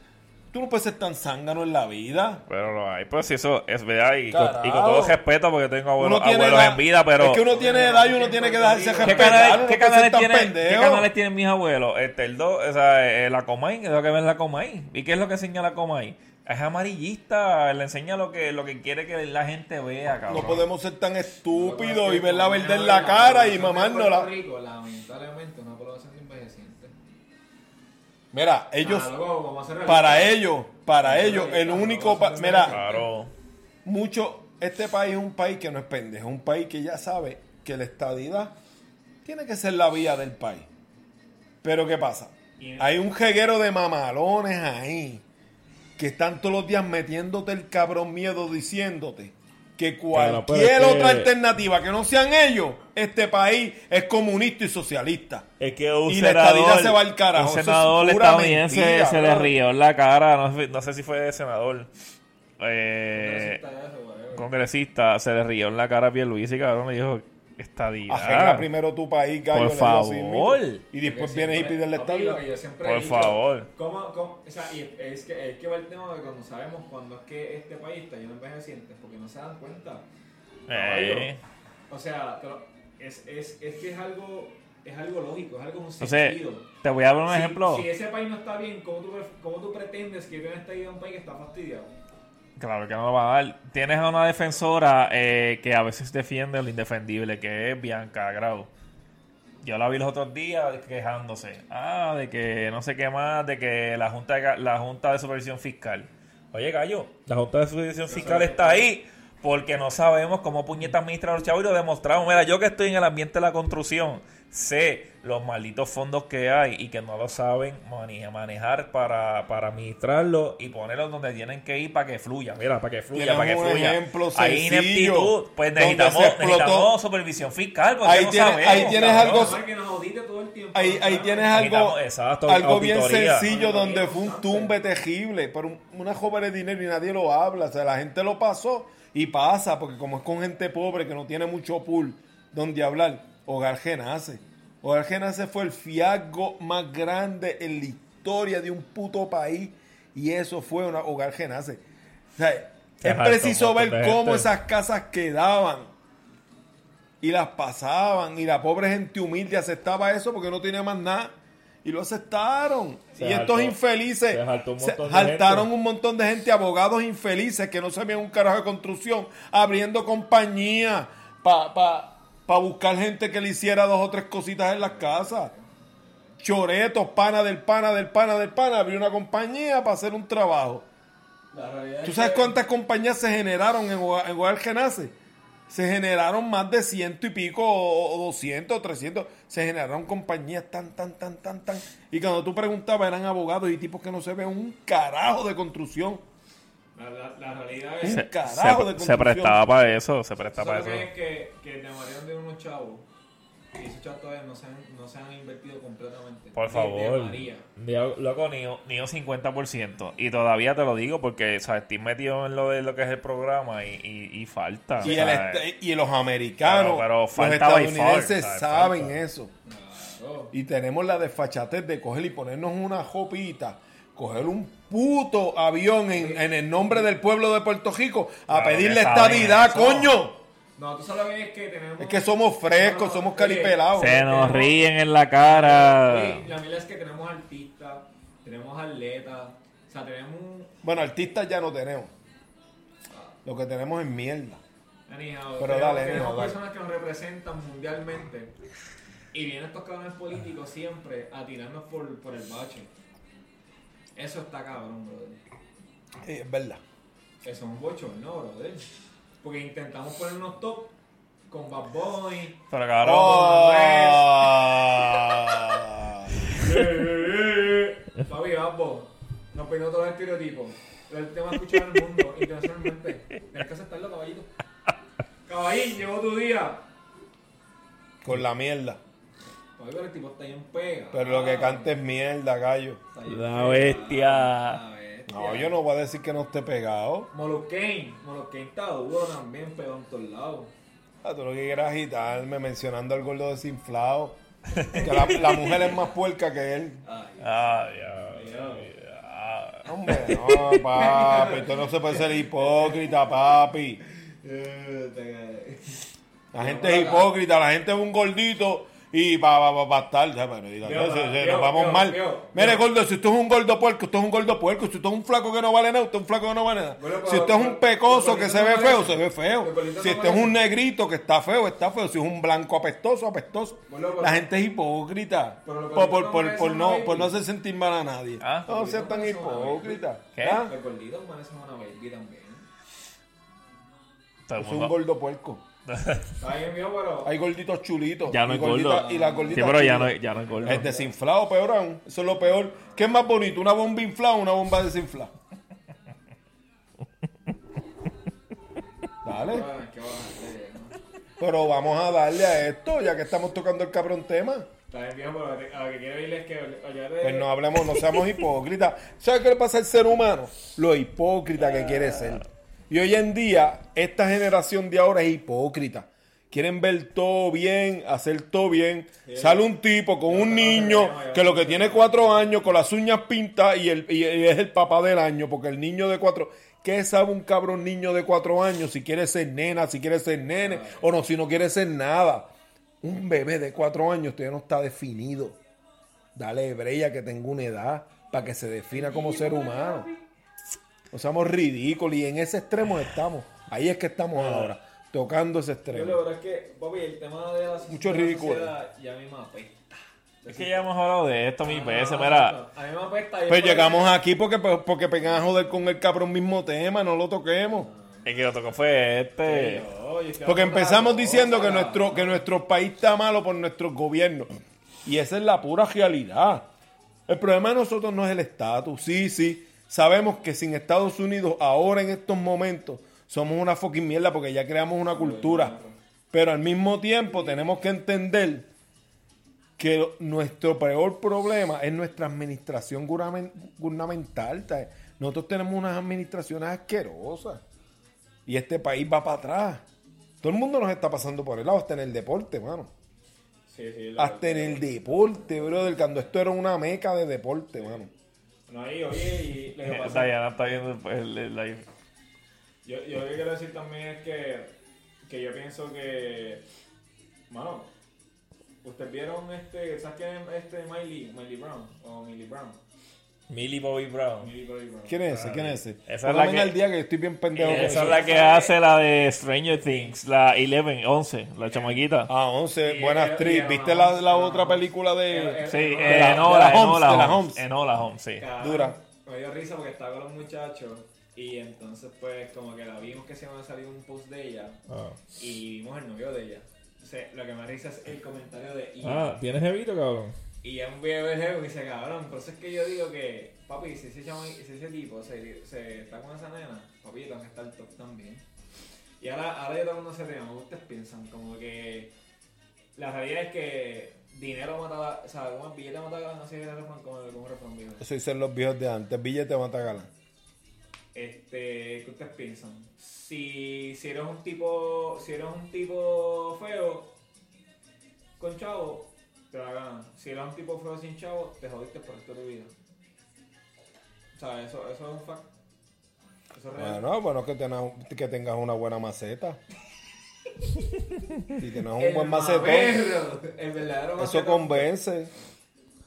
Tú no puedes ser tan zángano en la vida. Pero lo hay, pues si eso es verdad. Y, con, Carajo. y con todo respeto, porque tengo abuelos, abuelos edad- en vida, pero. Es que uno tiene edad y uno tiene que dejarse ¿Qué ¿Qué canales, qué no canales tiene- qué canales tienen mis abuelos? Este, el 2, o sea, eh, la Comay, es lo que ven la Comay. ¿Y qué es lo que enseña la Comay? Es amarillista, le enseña lo que, lo que quiere que la gente vea, cabrón. No podemos ser tan estúpidos es y ver la verdad en la cara y mamárnosla. Puerto Rico, lamentablemente, una población envejeciente. Mira, ellos, Ah, luego para ellos, para ellos, el único, pa- mira. Claro. mucho, este país es un país que no es pendejo, es un país que ya sabe que la estadidad tiene que ser la vía del país. Pero ¿qué pasa? Hay un jeguero de mamalones ahí que están todos los días metiéndote el cabrón miedo diciéndote que cualquier pero es que- otra alternativa que no sean ellos, este país es comunista y socialista. Es que un Y la senador, estadidad se va al carajo. un es senador pura estadounidense mentira, se le rió en la cara, no, sé- no sé si fue de senador, eh, congresista, se le rió en la cara a Pierluisi, cabrón, y dijo, estadidad. Arregla primero tu país, gallo. Por favor. Y después Porque vienes y siempre- pides yo siempre he Por dicho, favor. ¿cómo, cómo, o sea, y es que, es que va el tema de cuando sabemos cuando es que este país está lleno de envejecientes, porque no se dan cuenta. Eh, O sea, es, es, es que es algo, es algo lógico, es algo un Entonces, sentido. te voy a dar un Si- ejemplo. Si ese país no está bien, ¿cómo tú, cómo tú pretendes que viva esta idea de un país que está fastidiado? Claro que no lo va a dar. Tienes a una defensora eh, que a veces defiende lo indefendible, que es Bianca Grau. Yo la vi los otros días quejándose. Ah, de que no sé qué más, de que la Junta de, la junta de Supervisión Fiscal. Oye, Gallo, la Junta de Supervisión Fiscal está ahí porque no sabemos cómo puñeta administrar los chavos y lo demostramos. Mira, yo que estoy en el ambiente de la construcción, sé los malditos fondos que hay y que no lo saben mane- manejar para, para administrarlo y ponerlos donde tienen que ir para que fluya. Mira, para que fluya, para que un fluya. ejemplo Hay ineptitud. Pues donde necesitamos, se explotó. necesitamos supervisión fiscal. Porque Ahí no tienes- sabemos, ahí tienes cabrón. algo- Normal que nos audite todo el tiempo. Ahí, tienes algo, exacto, algo bien sencillo donde fue un tumbe terrible, pero un- una joven de dinero y nadie lo habla. O sea, la gente lo pasó y pasa, porque como es con gente pobre que no tiene mucho pool donde hablar, Hogar Genace. Hogar Genace fue el fiasco más grande en la historia de un puto país y eso fue una Hogar Genace. O sea, Se es preciso ver cómo gente. esas casas quedaban y las pasaban y la pobre gente humilde aceptaba eso porque no tenía más nada y lo aceptaron Se y estos infelices se jaltó un montón de gente. un montón de gente abogados infelices que no sabían un carajo de construcción abriendo compañías para pa, pa buscar gente que le hiciera dos o tres cositas en las casas choretos pana del pana del pana del pana abrió una compañía para hacer un trabajo ¿Tú es sabes cuántas compañías se generaron en en Hogar Genace? Se generaron más de ciento y pico, o, 200, o 300. Se generaron compañías tan, tan, tan, tan, tan. Y cuando tú preguntabas, eran abogados y tipos que no se ven un carajo de construcción. La, la- la realidad es Se, carajo de se, se construcción. prestaba para eso, se prestaba para ¿Sabes eso. qué? que, que deberían de unos chavos y esos chavos todavía no se han, no se han invertido completamente. Por De- favor. De María. Yo, loco, ni, ni un 50%. Y todavía te lo digo porque, ¿sabes? Estoy metido en lo de lo que es el programa y, y, y falta. Y, el ¿sabes? est- y los americanos, Pero- pero los far, estadounidenses saben Falta. eso. Claro. Y tenemos la desfachatez de coger y ponernos una jopita, coger un puto avión en, en el nombre del pueblo de Puerto Rico a Claro que pedirle saben estadidad, eso. coño. No, tú sabes que es que tenemos. Es que somos frescos, No, no, somos oye, calipelados. Se nos ríen en la cara. Oye, la verdad es que tenemos artistas, tenemos atletas, o sea, tenemos un. Bueno, artistas ya no tenemos. Lo que tenemos es mierda. Anyhow, Pero tenemos, dale, tenemos anyhow, dale. personas que nos representan mundialmente y vienen estos cabrones políticos siempre a tirarnos por, por el bache. Eso está cabrón, brother. Sí, es verdad. Eso es un bochorno, brother. Porque intentamos ponernos top con Bad Boy. Pero cabrón. Oh. <laughs> Papi, Babbo, nos peinó todos los estereotipos. El tema escuchado en el mundo, internacionalmente. Tienes que aceptarlo, caballito. Caballín, llegó tu día. Con la mierda. Papi, pero el tipo está bien pega. Pero lo que canta es mierda, gallo. La bestia. la bestia. No, yo no voy a decir que no esté pegado. Molocaine, Molocaine está duro también, pegado en todos lados. Ah, tú lo que quieres agitarme mencionando al gordo desinflado. Que la, la mujer es más puerca que él. Ay, Ah, ya. Dios. Hombre, no, papi, esto no se puede ser hipócrita, papi. La gente es hipócrita, la gente es un gordito y va va va va estar, nos vamos mal. Mire, gordo, si usted es un gordo puerco, usted es un gordo puerco. Si usted es un flaco que no vale nada, usted es un flaco que no vale nada. Bueno, pero- si usted es un pecoso que se ve feo, se ve feo. Si no usted es un negrito que está feo, está feo. Si es un blanco apestoso, apestoso. Bueno, pero- La gente es hipócrita. Por, por, gorditos por, no por no, hacer sentir mal a nadie. Ah. no seas tan hipócrita. ¿Qué? ¿Ah? Los gorditos merecen una baby también. Todo el Es un gordo puerco. Mío, pero. Hay gorditos chulitos. Ya no y es gordo. Y las Sí, gorditas pero ya no, chulitas. ya no es gordo. Es desinflado, peor aún. Eso es lo peor. ¿Qué es más bonito? ¿Una bomba inflada o una bomba desinflada? Dale. Pero vamos a darle a esto, ya que estamos tocando el cabrón tema. Está bien, viejo, pero a lo que quiero ir es que. olvídate- Pues no hablemos, no seamos hipócritas. ¿Sabes qué le pasa al ser humano? Lo hipócrita que quiere ser. Y hoy en día, esta generación de ahora es hipócrita. Quieren ver todo bien, hacer todo bien. Sale un tipo con un niño que lo que tiene cuatro años, con las uñas pintas y, el, y es el papá del año, porque el niño de cuatro... ¿Qué sabe un cabrón niño de cuatro años si quiere ser nena, si quiere ser nene, o no, si no quiere ser nada? Un bebé de cuatro años todavía no está definido. Dale breya que tenga una edad para que se defina como ser humano. No seamos ridículos y en ese extremo estamos. Ahí es que estamos ahora, tocando ese Yo la extremo. verdad es que, papi, el tema de la, Mucho ridículo. ya a mí me apesta. Es que ya hemos hablado de esto mil veces, Ah, mira. A mí me apesta. Pues es llegamos aquí porque, porque pegan a joder con el cabrón mismo tema, no lo toquemos. El que lo tocó fue este. Porque empezamos diciendo que nuestro, que nuestro país está malo por nuestros gobiernos. Y esa es la pura realidad. El problema de nosotros no es el estatus. Sí, sí. Sabemos que sin Estados Unidos, ahora en estos momentos, somos una fucking mierda porque ya creamos una cultura. Pero al mismo tiempo tenemos que entender que nuestro peor problema es nuestra administración gubernamental. Nosotros tenemos unas administraciones asquerosas. Y este país va para atrás. Todo el mundo nos está pasando por el lado, hasta en el deporte, mano. Sí, sí, la Hasta en el deporte, brother. Cuando esto era una meca de deporte, mano. No, ahí, oye, y lo que pasa Diana está viendo el, el live. Yo, yo lo que quiero decir también es que, que yo pienso que, mano, ustedes vieron este, ¿sabes quién es este Miley, Miley Brown? O Millie Brown. Millie Bobby Brown. Millie Bobby Brown. ¿Quién es ese? ¿Quién es ese? Esa es la que- al día que estoy bien pendejo. con Esa eso. es la que hace la de Stranger Things, la 11, 11, la chamaquita. Ah, 11, Y buena actriz. ¿Viste la, la otra película de...? Sí, Enola, la Holmes, Enola Holmes. Sí. Dura. Me dio risa porque estaba con los muchachos y entonces pues como que la vimos que se iba a salir un post de ella Ah. y vimos el novio de ella. Entonces, lo que me risa es el comentario de. Ah, ¿tienes jevito, cabrón? Y ya un video jefe y dice, cabrón, por eso es que yo digo que, papi, si ese, chamo- si ese tipo se, se está con esa nena, papi, tengo que estar top también. Y ahora, ahora yo todo el mundo se ríe, ¿cómo ustedes piensan? Como que la realidad es que dinero mata, o sea, como el billete mata la no sé refrán, como, refrán viejo. Eso dicen los viejos de antes. Billete mata galán. Este, ¿qué ustedes piensan? Si, si eres un tipo, si eres un tipo feo con chavo, te la ganan. Si eres un tipo feo sin chavo, te jodiste por el resto de tu vida. O sea, eso, eso es un fact. Eso es real. Bueno, bueno que, tengas, que tengas una buena maceta. <laughs> Si tienes un El buen macetón, mamerro, el verdadero eso convence.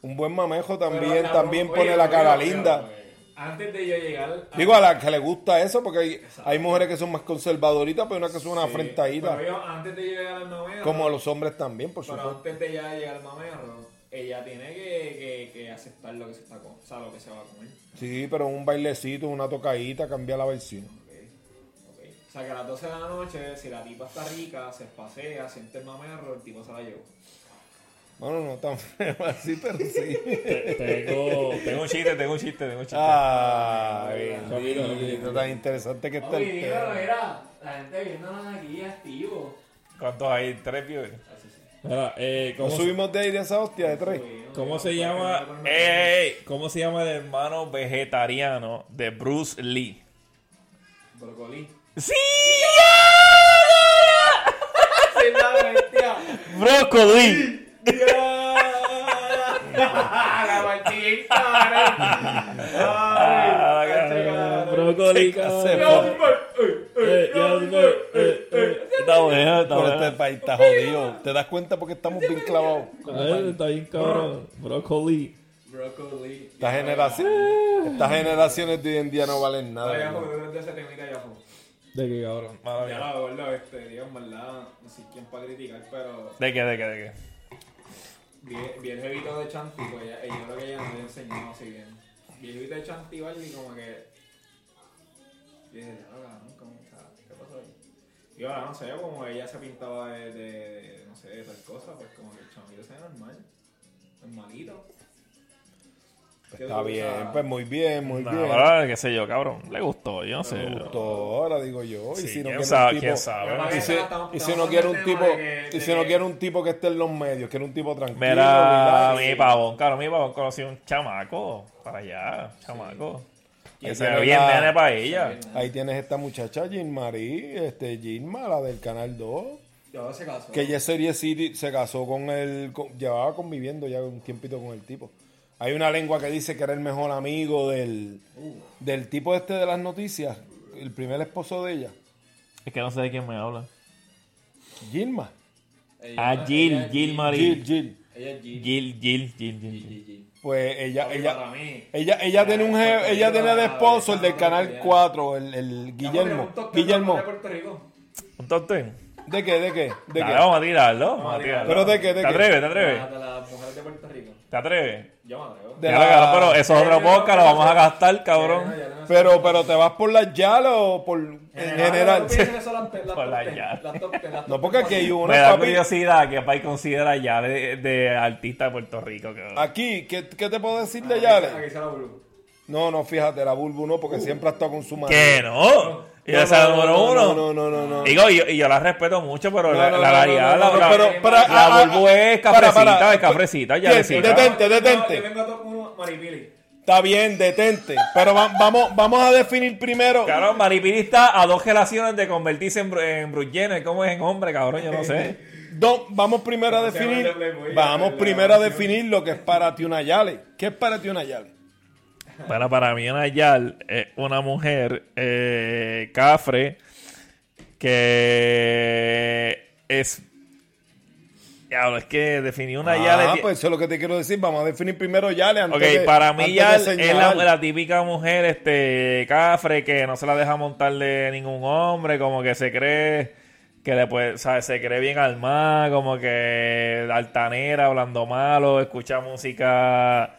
Un buen mamejo también, la- también oye, pone la cara oye, linda. oye, Antes de yo llegar Digo a la que le gusta eso, porque hay, hay mujeres que son más conservadoritas, pero una que son una Sí, afrentadita. pero yo, antes de llegar al mamerro, Como los hombres también, por Pero supuesto. antes de ya llegar al mamerro, ella tiene que, que, que aceptar lo que se está con, o sea, lo que se va a comer. Sí, pero un bailecito, una tocadita, cambia la versión. Ok, ok. O sea, que a las 12 de la noche, si la tipa está rica, se espasea, siente el mamerro, el tipo se la llevó. Bueno, no tan <laughs> feo así, pero sí. Tengo, tengo un chiste, tengo un chiste, tengo un chiste. Rapidito, bendito, tan interesante que está el Oye, mira, la gente viéndonos aquí activo. ¿Cuántos hay? ¿Tres viewers? Así sí. Mira, eh, Nos ¿cómo, subimos de aire a esa hostia de tres. ¿cómo se llama? ¡Ey! ¿Cómo se llama el hermano vegetariano de Bruce Lee? Brocolí. ¡Sí! <laughs> ¡Sí, la bestia! ¡Brócoli! ¡La. Ah, Eh, eh, eh, eh. Está bueno, está bueno. este país está jodido. ¿Te das cuenta porque estamos bien clavados? Eh, Está bien cabrón. Brócoli. Broccoli. Esta generación, estas generaciones de hoy en día no valen nada. de ese temita ya. ¿De qué cabrón? Mala Ya, mía. la verdad, este, digo, en verdad, no sé quién para criticar, pero ¿De qué, de qué, de qué? El jevito de Chanti, pues ella, yo creo que ella no le enseñó así bien. Vi el jevito de Chanti y como que... Y dije, ya, cabrón, ¿cómo está? ¿Qué pasó ahí? Y ahora, no sé, como ella se pintaba de, de, no sé, de tal cosa, pues como que el chamito se normal. Normalito. ¿Qué Está bien, pensabas? pues muy bien, muy No, bien. ahora, qué sé yo, cabrón. Le gustó, yo no sé. Me gustó, ahora digo yo. Y Sí, si no quién quiere sabe, un quién tipo, sabe. y si, y si no quiere un tipo, que- y si no quiere un tipo que esté en los medios, quiere un tipo tranquilo. Mira, mi pavón, claro, mi pavón conoció un chamaco para allá, chamaco. Y Que se bien la- nene para ella. Ahí tienes esta muchacha, Jean Marie, este, Gilma, la del Canal 2. Yo ese caso. Que es Serie City se casó con el. con- llevaba conviviendo ya un tiempito con el tipo. Hay una lengua que dice que era el mejor amigo del, del tipo este de las noticias, el primer esposo de ella, Es que no sé de quién me habla. Gilma. Ella- Ah, ella Jill Gil, Marie. Gil. Ella es Jill. Gil, Gil, Gil, Gil. Gil, Gil. Pues ella, ella, ella, ella tiene un je- ella tiene de esposo el del canal Ya. 4, el, el Guillermo. Guillermo. de Puerto Rico. ¿Un top ten? ¿De qué? ¿De qué? ¿De Dale, qué? vamos a tirarlo. Vamos a tirarlo. ¿Pero de qué? ¿De ¿Te qué? atreves? ¿Te atreves? De las mujeres de Puerto Rico. ¿Te atreves? Yo me atrevo. De Ya, la- cabrón, pero eso es otro podcast, lo vamos a gastar, cabrón. Ya, ya. Pero, pero te vas por las yalas o por en general. ¿tú piensas eso las- las Por. Las las No, porque aquí hay una Me da papi. curiosidad que país considera ya de, de artista de Puerto Rico. Aquí, ¿qué, qué te puedo decir de la burbu. No, no, fíjate, la Bulbu no, porque siempre ha estado con su madre. ¿Qué no? Y esa es la número no, uno. No, no, no, no. Digo, y yo, y yo la respeto mucho, pero No, la, no, la no, variedad, no, no, la, no, la- pero- la ah, ah, es para, cafrecita, para. es cafrecita, ya. Detente, No, detente. Está bien, detente. Pero va- vamos, vamos a definir primero. Cabrón, Maripili está a dos relaciones de convertirse en, en Bruce Jenner. ¿Cómo es en hombre, cabrón? Yo no sé. <laughs> Do- vamos primero a ¿Cómo se llama definir. Vamos primero a definir lo que es para ti una Yale. ¿Qué es para ti una Yale? Bueno, para mí una Yal es una mujer eh, cafre que es... Diablo, es que definir una Ah, es... pues eso es lo que te quiero decir. Vamos a definir primero Yale antes Ok, de- para mí antes Yal de es la, la típica mujer este cafre que no se la deja montarle ningún hombre, como que se cree que puede, ¿sabes? Se cree bien almada, como que altanera, hablando malo, escucha música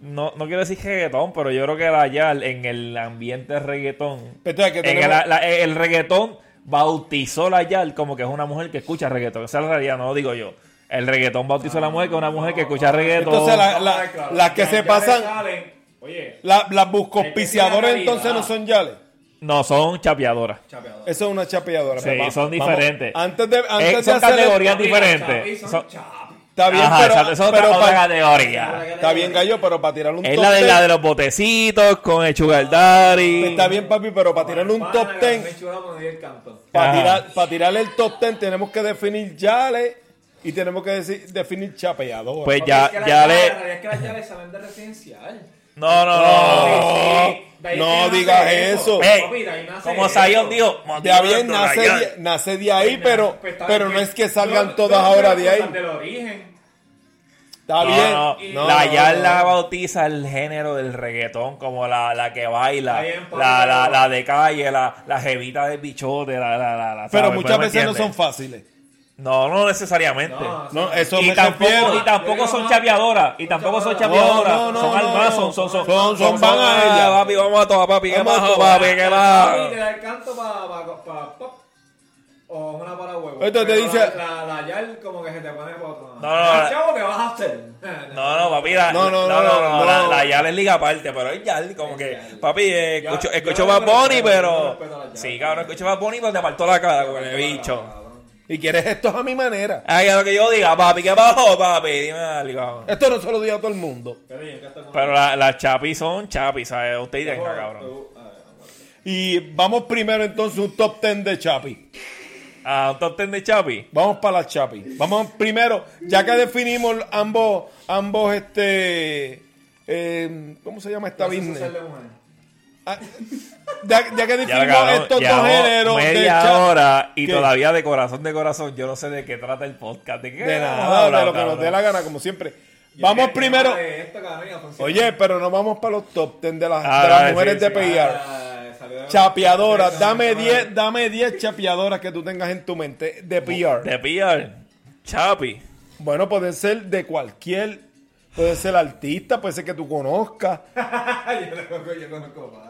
no, no quiero decir reggaetón, pero yo creo que la Yal en el ambiente reggaetón, Pero, que en el, la- el reggaetón bautizó la Yal como que es una mujer que escucha reggaetón. Esa es la realidad, no lo digo yo. El reggaetón bautizó a la mujer que es una mujer que escucha reggaetón. Entonces, la- las que Ya- se pasan- salen, Oye, La- las Es buscospiciadoras que es la entonces no son Yale. No, son chapeadoras. chapeador. Eso es una chapeadora. Sí, papá. son Vamos, diferentes. antes de, antes Eh, de son hacer el- categorías diferentes. son Son-. Está bien, Ajá, pero, es otra, pero otra categoría. está bien, gallo, pero para tirar un Es top la de, 10, la de los botecitos con el sugar daddy. Está bien, papi, pero para tirar un top que 10, me chula cuando di el canto. para tirar, para tirar el top 10 tenemos que definir Yale y tenemos que decir- definir chapeadora. Pues ya, es que las ya llaves- le... La realidad es que las llaves salen de residencial. No, no, no. No, De digas eso. De Como. Zion dijo, Ya bien, nace, de, nace de ahí, pero, Pues pero no es que salgan todas ahora de ahí. Está No, bien. no, No, la no, la bautiza el género del reggaetón, como la, la que baila, bien, la, la, la de calle, la, la jevita del bichote, la, la, la, la- Pero ¿sabes? muchas ¿Me veces no son fáciles. No, no necesariamente. No, No, eso y me tampoco, refiero. y tampoco son chapeadoras. Y tampoco son chapeadoras. No, no, no, son no, almas, no. son, son, son, Son- son van a ella. Papi, vamos a todas, papi. ¿Qué Vamos a bajo, todas. papi? ¿Qué Papi, bajo? te da el canto para pa, pa, pop. O una para huevo. Esto te dice- La, la, la yal como que se te pone para otro. No, no, la- chavo, ¿qué vas a hacer? No, no, papi, la, No, no, no, no, no, no. la, la Yal es liga aparte, pero es Yal, como que, papi, eh, escucho, escucho no Bad Bunny, no pero, sí, cabrón, escucho Bad Bunny, pero te apartó la cara con el bicho. Y quieres esto a mi manera. Ay, a lo que yo diga, papi, ¿qué pasó, papi? Dime algo. Esto no se lo digo a todo el mundo. Pero la- las chapis son chapis, ¿sabes? Usted cabrón. Y vamos primero entonces un top 10 de Chapi. Ah, un top ten de chapi. Vamos para las Chapi. Vamos primero, ya que definimos ambos, ambos este, eh, ¿cómo se llama esta business? Ah, Ya, ya que Ya, definimos estos dos géneros de media hora y ¿Qué? todavía de corazón de corazón yo no sé de qué trata el podcast. ¿De qué De nada, hablar, de lo que nos dé la gana, como siempre. Vamos primero. Esto. Oye, pero no vamos para los top 10 de las, Ah, de las sí, mujeres sí, de sí. PR. Ah, Chapeadoras, dame de- 10, dame 10 chapeadoras que tú tengas en tu mente de PR. De pillar. Chapi. Bueno, pueden ser de cualquier, puede ser artista, puede ser que tú conozcas, <laughs> yo conozco, yo conozco.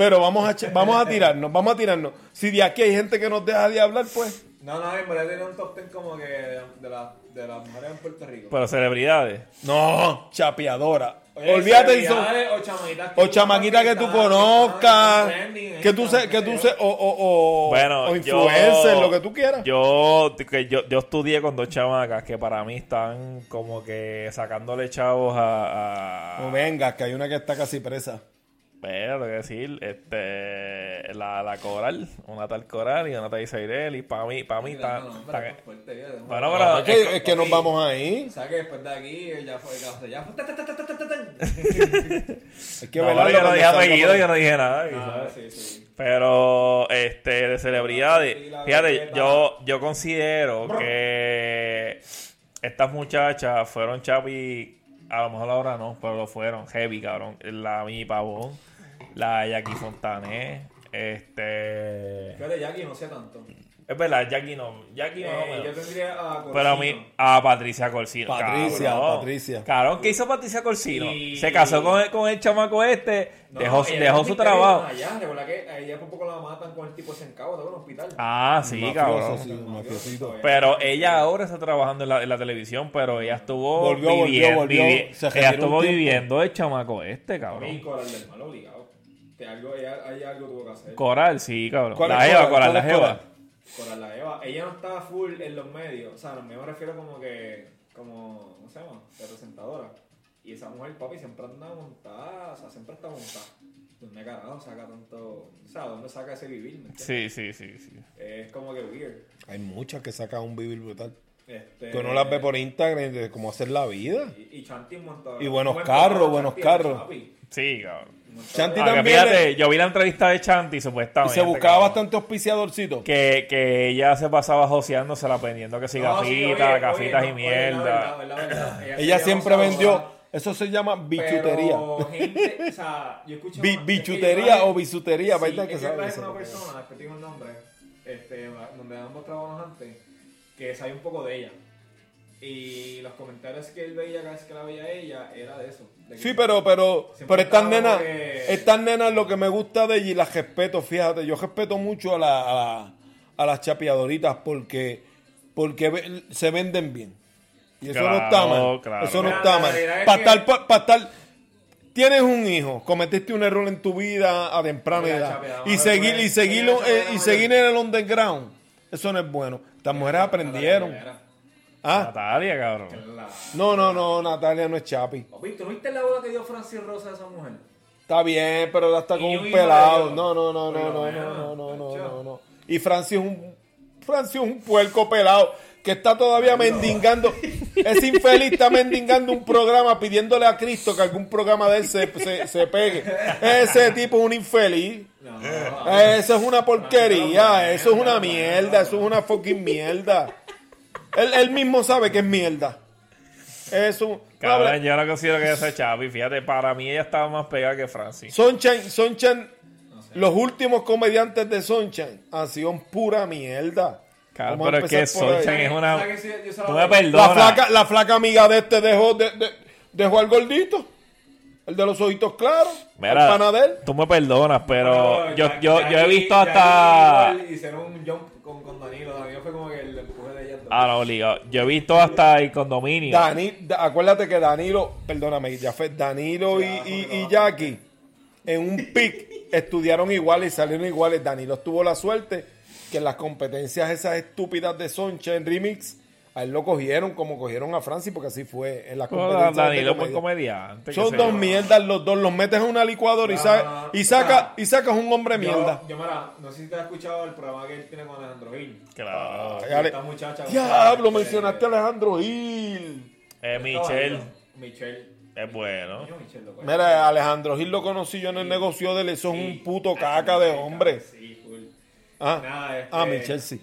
Pero vamos a, vamos a tirarnos, vamos a tirarnos. Si de aquí hay gente que nos deja de hablar, pues No, no, en verdad tenía un top 10 como que de, la- de las mujeres en Puerto Rico. Pero celebridades. no, chapeadora. Oye, Olvídate de eso. O chamaquitas O chamaquita que tú conozcas, que tú se, que tú se, o, o, o, Bueno, o yo- influencer, lo que tú quieras. Yo, que yo, yo estudié con dos chamacas que para mí están como que sacándole chavos a. a No venga, que hay una que está casi presa. Pero, tengo que decir, este, la, la Coral, una tal Coral y una tal Isairel, y para mí, para mí está... no, no, Bueno, pero- Es que, es que nos vamos ahí. O sea que después de aquí ya fue, ya fue, ya fue. ta, ta, ta, ta, ta, ta, ta, ta. <laughs> Hay que No, yo no dije apellido, yo no dije nada. Ah, sí, sí. Pero, este, de celebridades, fíjate, yo, yo considero que estas muchachas fueron chapi, a lo mejor ahora no, pero lo fueron, heavy, cabrón. La Mi Pavón, la Jackie Fontané, este... Fíjate, Jackie no sé tanto. Es verdad, Jackie no, Jackie no, Eh, no, yo tendría a Pero a mí, a Patricia Corsino. Patricia, cabrón. Patricia. Cabrón, ¿qué hizo Patricia Corsino? Y- Se casó con el, con el chamaco este, No, dejó, dejó su trabajo. Allá, recuerda que a ella poco la matan con el tipo ese en cabo, estaba en un hospital. Ah, sí, Mafioso, cabrón. sí, mafiosito. Pero ella ahora está trabajando en la, en la televisión, pero ella estuvo Volvió, volvió, viviendo, volvió. vivi- Se ella estuvo viviendo el chamaco este, Y cabrón. Coral del Mal obligado. Que algo, ella, algo tuvo que hacer. Coral, sí, cabrón. ¿Cuál La Eva, Coral? Coral, la ¿Cuál es Jeva. Coral? Coral la Eva. Ella no estaba full en los medios. O sea, no me refiero como que, como, ¿cómo se llama? De presentadora. Y esa mujer, papi, siempre anda montada. O sea, siempre está montada. ¿Dónde carajo saca tanto? O sea, ¿dónde saca ese vivir? Sí, sí, sí, sí. Es como que weird. Hay muchas que sacan un vivir brutal. Este, Que uno las ve por Instagram de cómo hacer la vida. Y, y Chanti. Y buenos Buen carros, buenos carros. Sí, cabrón. Un Chanti Aunque también fíjate, yo vi la entrevista de Chanti, Y supuestamente. se buscaba cabrón, bastante auspiciadorcito. Que, que ella se pasaba joseándosela pendiendo que si No, sí, gafitas, oye, gafitas oye, y no, oye, la mierda. verdad, la verdad, <laughs> Ella quería siempre vendió. Eso se llama bichutería. Pero gente, <laughs> o sea, yo escucho Bi- bichutería es que yo- o bisutería, Sí, ¿verdad? es Que que sabe una persona, después te digo el nombre, este, donde ambos trabajamos antes, que sabía un poco de ella. Y los comentarios que él veía cada vez que la veía a ella era de eso. de Sí, pero, pero, pero estas nenas, que- estas nenas lo que me gusta de ella y las respeto, fíjate, yo respeto mucho a, la, a, la- a las chapeadoritas porque, porque se venden bien. Y eso no está mal. claro. Eso no está mal. es Para que- estar, pa- pa estar, tienes un hijo, cometiste un error en tu vida a temprana Mira, edad y seguir, pues, y seguir, ella se eh, puede y seguir en el underground, eso no es bueno. Estas mujeres aprendieron. Ah, Natalia, cabrón. La- no, no, no, Natalia no es chapi. Papi, ¿tú no viste la boda que dio Francis Rosa a esa mujer? Está bien, pero está con un pelado. No, no, no, no, no, no, no, no, no, no. Y Francis es un Francis es un puerco pelado que está todavía mendigando. Ese infeliz está mendigando un programa pidiéndole a Cristo que algún programa de él se, se, se pegue. Ese tipo es un infeliz. Eso es una porquería. Eso es una mierda. Eso es una fucking mierda. Él, él mismo sabe que es mierda. Eso. Cabrón, yo no considero que ella sea Chapi. Fíjate, para mí ella estaba más pegada que Francis. Sunshine, Sunshine, los últimos comediantes de Sunshine han sido pura mierda. Vamos pero es que. Sunshine es una... Tú me a- La perdonas. flaca, la flaca amiga de este dejó, de- de- dejó al gordito. El de los ojitos claros. Mira, el panadero. tú me perdonas, pero No, yo, ya- yo, ya yo he visto ya hasta... igual Hicieron un jump con, con Danilo. Danilo fue como que el empuje de ella. Ah, no, obligado. Yo he visto hasta el condominio. Dani, da- acuérdate que Danilo, perdóname, ya fue Danilo y, y- y Jackie en un pic <laughs> estudiaron iguales y salieron iguales. Danilo tuvo la suerte que en las competencias esas estúpidas de Sunshine Remix, a él lo cogieron como cogieron a Francis, porque así fue en competencias. de Danilo comedia. comediante. Son dos mierdas los dos, los metes en una licuadora y, No, sa- no, no. y, saca, y sacas un hombre mierda. Yo, yo mira, no sé si te has escuchado el programa que él tiene con Alejandro Gil. Claro. Ay, Ale- Esta muchacha. Diablo, mencionaste a Alejandro Gil. Eh, Michelle. Michelle. Es bueno. Mira, Alejandro Gil lo conocí yo en el negocio de él. Eso es un puto caca de hombre. Sí, full. Ah, Nada, este- ah Michelle sí.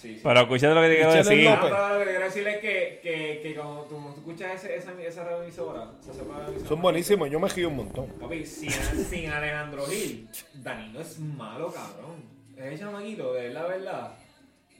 Sí, sí. Pero escúchate lo que te quiero decir. López. Pero lo que quiero decirle es que, que, que cuando tú, tú escuchas ese, esa, esa revisora, Son buenísimos. Yo me río un montón. Papi, sin, sin Alejandro Gil, Danilo es malo, cabrón. Ese chamaquito, de la verdad.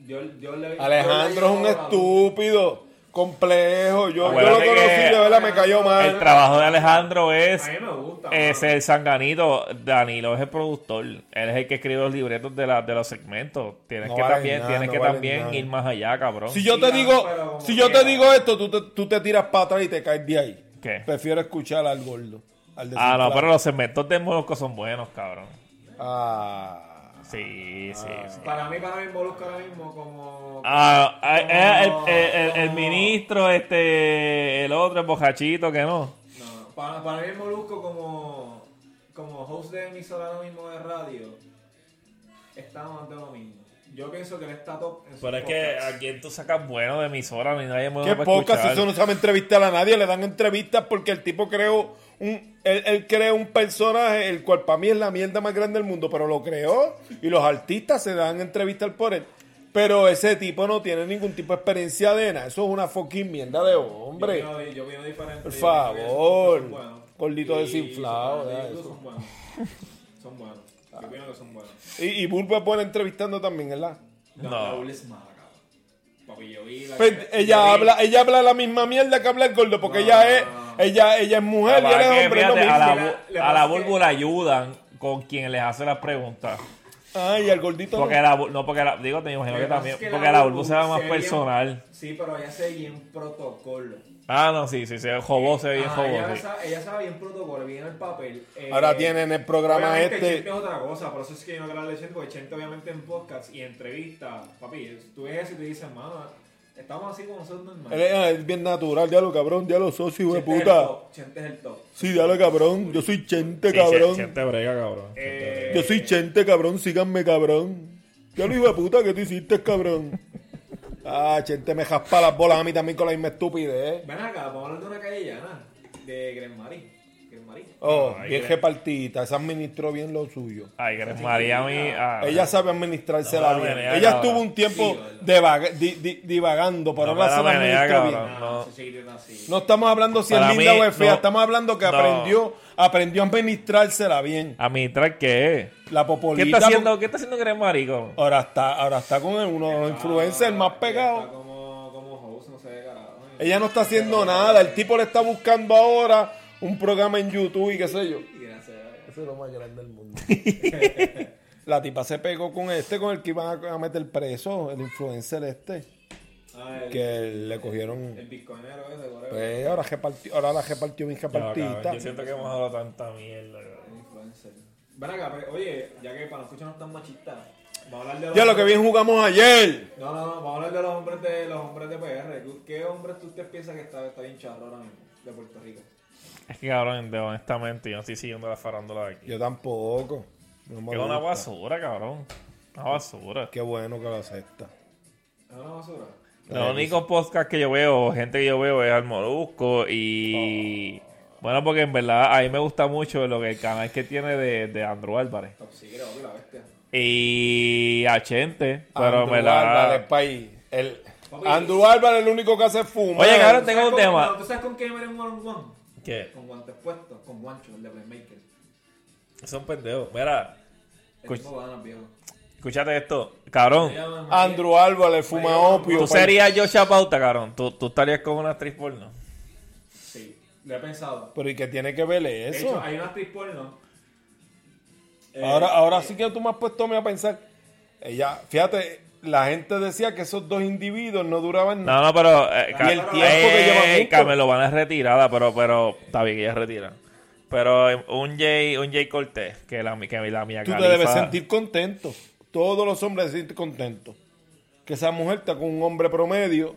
Yo, yo le, yo Alejandro es un le estúpido, complejo. Yo, yo lo conocí, de verdad me cayó El mal. trabajo de Alejandro es, A mí me gusta. es el sanganito. Danilo es el productor. Él es el que escribe los libretos de, la, de los segmentos. Tienes No que también, nada, tienes no que también nada. ir más allá, cabrón. Si yo Sí, te claro, digo, pero si yo te digo esto, tú te, tú te tiras para atrás y te caes de ahí. ¿Qué? Prefiero escuchar al gordo. Al Ah, no, pero los segmentos de Molusco son buenos, cabrón. Ah. Sí, sí, sí. Para mí, para mí, Molusco ahora mismo como... Ah, ah, eh, el, como- el- el- el como- ministro, este, el otro, el bojachito, que no. No, para, para mí el Molusco como, como host de emisora ahora mismo de radio está más de lo mismo. Yo pienso que él está top en Pero es que a quién tú sacas bueno de emisora, ni nadie me ¿Qué va a podcast? escuchar. Eso no sabe entrevistar a nadie. Le dan entrevistas porque el tipo creó un. Él, él creó un personaje, el cual para mí es la mierda más grande del mundo, pero lo creó y los artistas se dan entrevistas por él. Pero ese tipo no tiene ningún tipo de experiencia de nada. Eso es una fucking mierda de hombre. Yo opino, yo opino diferente. Por favor. Gordito desinflado. Son buenos. Son buenos. Yo opino que son buenos. Y, y Bulbo es buena entrevistando también, ¿verdad? No. No. Raúl es mala, cabrón. Papi, yo vi la Pues, yo ella vi- habla, ella habla la misma mierda que habla el gordo, porque No, ella es, no, no. ella, ella es mujer y Capaz él es que, hombre, es lo fíjate, a la, bu- Le a pasa la que- Bulbu la ayudan con quien les hace las preguntas. Ay, al gordito. no. Porque la, Bu- no, porque la, digo, te imagino Lo que que pasa también, es que porque la Bulbu se ve más se ve bien- personal. Sí, pero ella se bien protocolo. Ah, no, sí, sí, se jobó, se ve bien ella, jobó, sí. sabe, ella sabe bien protocolo, bien el papel. Eh, Ahora tienen el programa obviamente este. Chente es otra cosa, por eso es que yo no quiero hablar de Chente, porque Chente obviamente en podcast y entrevista, papi, tú ves eso y te dices, mano, estamos así como nosotros Él normales. es, ah, es bien natural, diablo cabrón, diablo socio, hijo de Chente puta. Chente es el top. Sí, diablo cabrón, yo soy chente, Sí, cabrón. siente brega, cabrón. Eh, Yo soy chente, cabrón, síganme, cabrón. Diablo hijo de puta, ¿qué tú hiciste, cabrón? Ah, chente me jaspa las bolas a mí también con la misma estupidez. Ven acá, vamos a hablar de una calle llana, de Gren Oh, Ay, bien repartida, esa administró bien lo suyo. Ay, que eres María, mi. ah, Ella sabe administrársela No, bien. Ella cabrón. estuvo un tiempo Sí, di- di- divagando, pero No ahora se la administra bien. cabrón. No, estamos hablando si es Para linda mí, o es fea, no. estamos hablando que No. aprendió, aprendió a administrársela bien. ¿Administrar qué? La ¿Qué popolita. está haciendo, ¿qué está haciendo Marico? Ahora está, ahora está con el- uno de los influencers más Está pegados. como, como host, no sé de carajo. Ella no está haciendo nada. El tipo le está buscando ahora un programa en YouTube y qué sé yo. Y gracias a Dios. Eso es lo más grande del mundo. <laughs> La tipa se pegó con este, con el que iban a, meter preso, el influencer este, Ah, el, que le cogieron. el bitcoinero ese, whatever. Pues ahora, repartió, ahora la repartió bien repartida. Yo siento que hemos hablado tanta mierda. cabrón. El influencer. Ven acá, pero, oye, ya que para no escucharnos tan machistas, vamos a hablar de los Ya lo que bien jugamos ayer. No, no, no, vamos a hablar de los hombres de los hombres de PR. ¿Tú- ¿Qué hombres tú usted piensa que está, está bien charro ahora mismo de Puerto Rico? Es que, cabrón, de- honestamente, yo no estoy siguiendo la farándula de aquí. Yo tampoco. No me Es una gusta. basura, cabrón. Una basura. Qué bueno que lo acepta. ¿Es una basura? Los únicos podcasts que yo veo, gente que yo veo, es al Molusco y... Bueno, porque en verdad a mí me gusta mucho lo que el canal que tiene de, de Andrew Álvarez. Top Secret, obvio, la bestia. Y a Chente, pero Andrew me la... Álvarez, país. El, Papi. Andrew Álvarez es el único que hace fuma. Oye, cabrón, ¿Tú tengo un con- tema. ¿Tú sabes con quién me un one on one? ¿Qué? Con guantes puestos, con Guancho, el de Playmaker. Son pendejos. Mira, El Escuch- escúchate esto. Cabrón, Andrew Álvarez fuma opio. tú país. serías Joshua Pauta, cabrón. Tú, tú estarías con una actriz porno. Sí, lo he pensado. Pero ¿y qué tiene que ver De eso? hecho, hay una actriz porno. Eh, Ahora, ahora sí que tú me has puesto a pensar. Ella, fíjate, la gente decía que esos dos individuos no duraban No, no, pero... Eh, Y el Ca- tiempo que eh, llevan juntos. Carmelo van es retirada, pero, pero... Está bien que ella es retirada. Pero eh, un Jay, un Jay Cortés, que la, que la mía Tú te debes sentir contento. Todos los hombres se sienten contentos. Que esa mujer está con un hombre promedio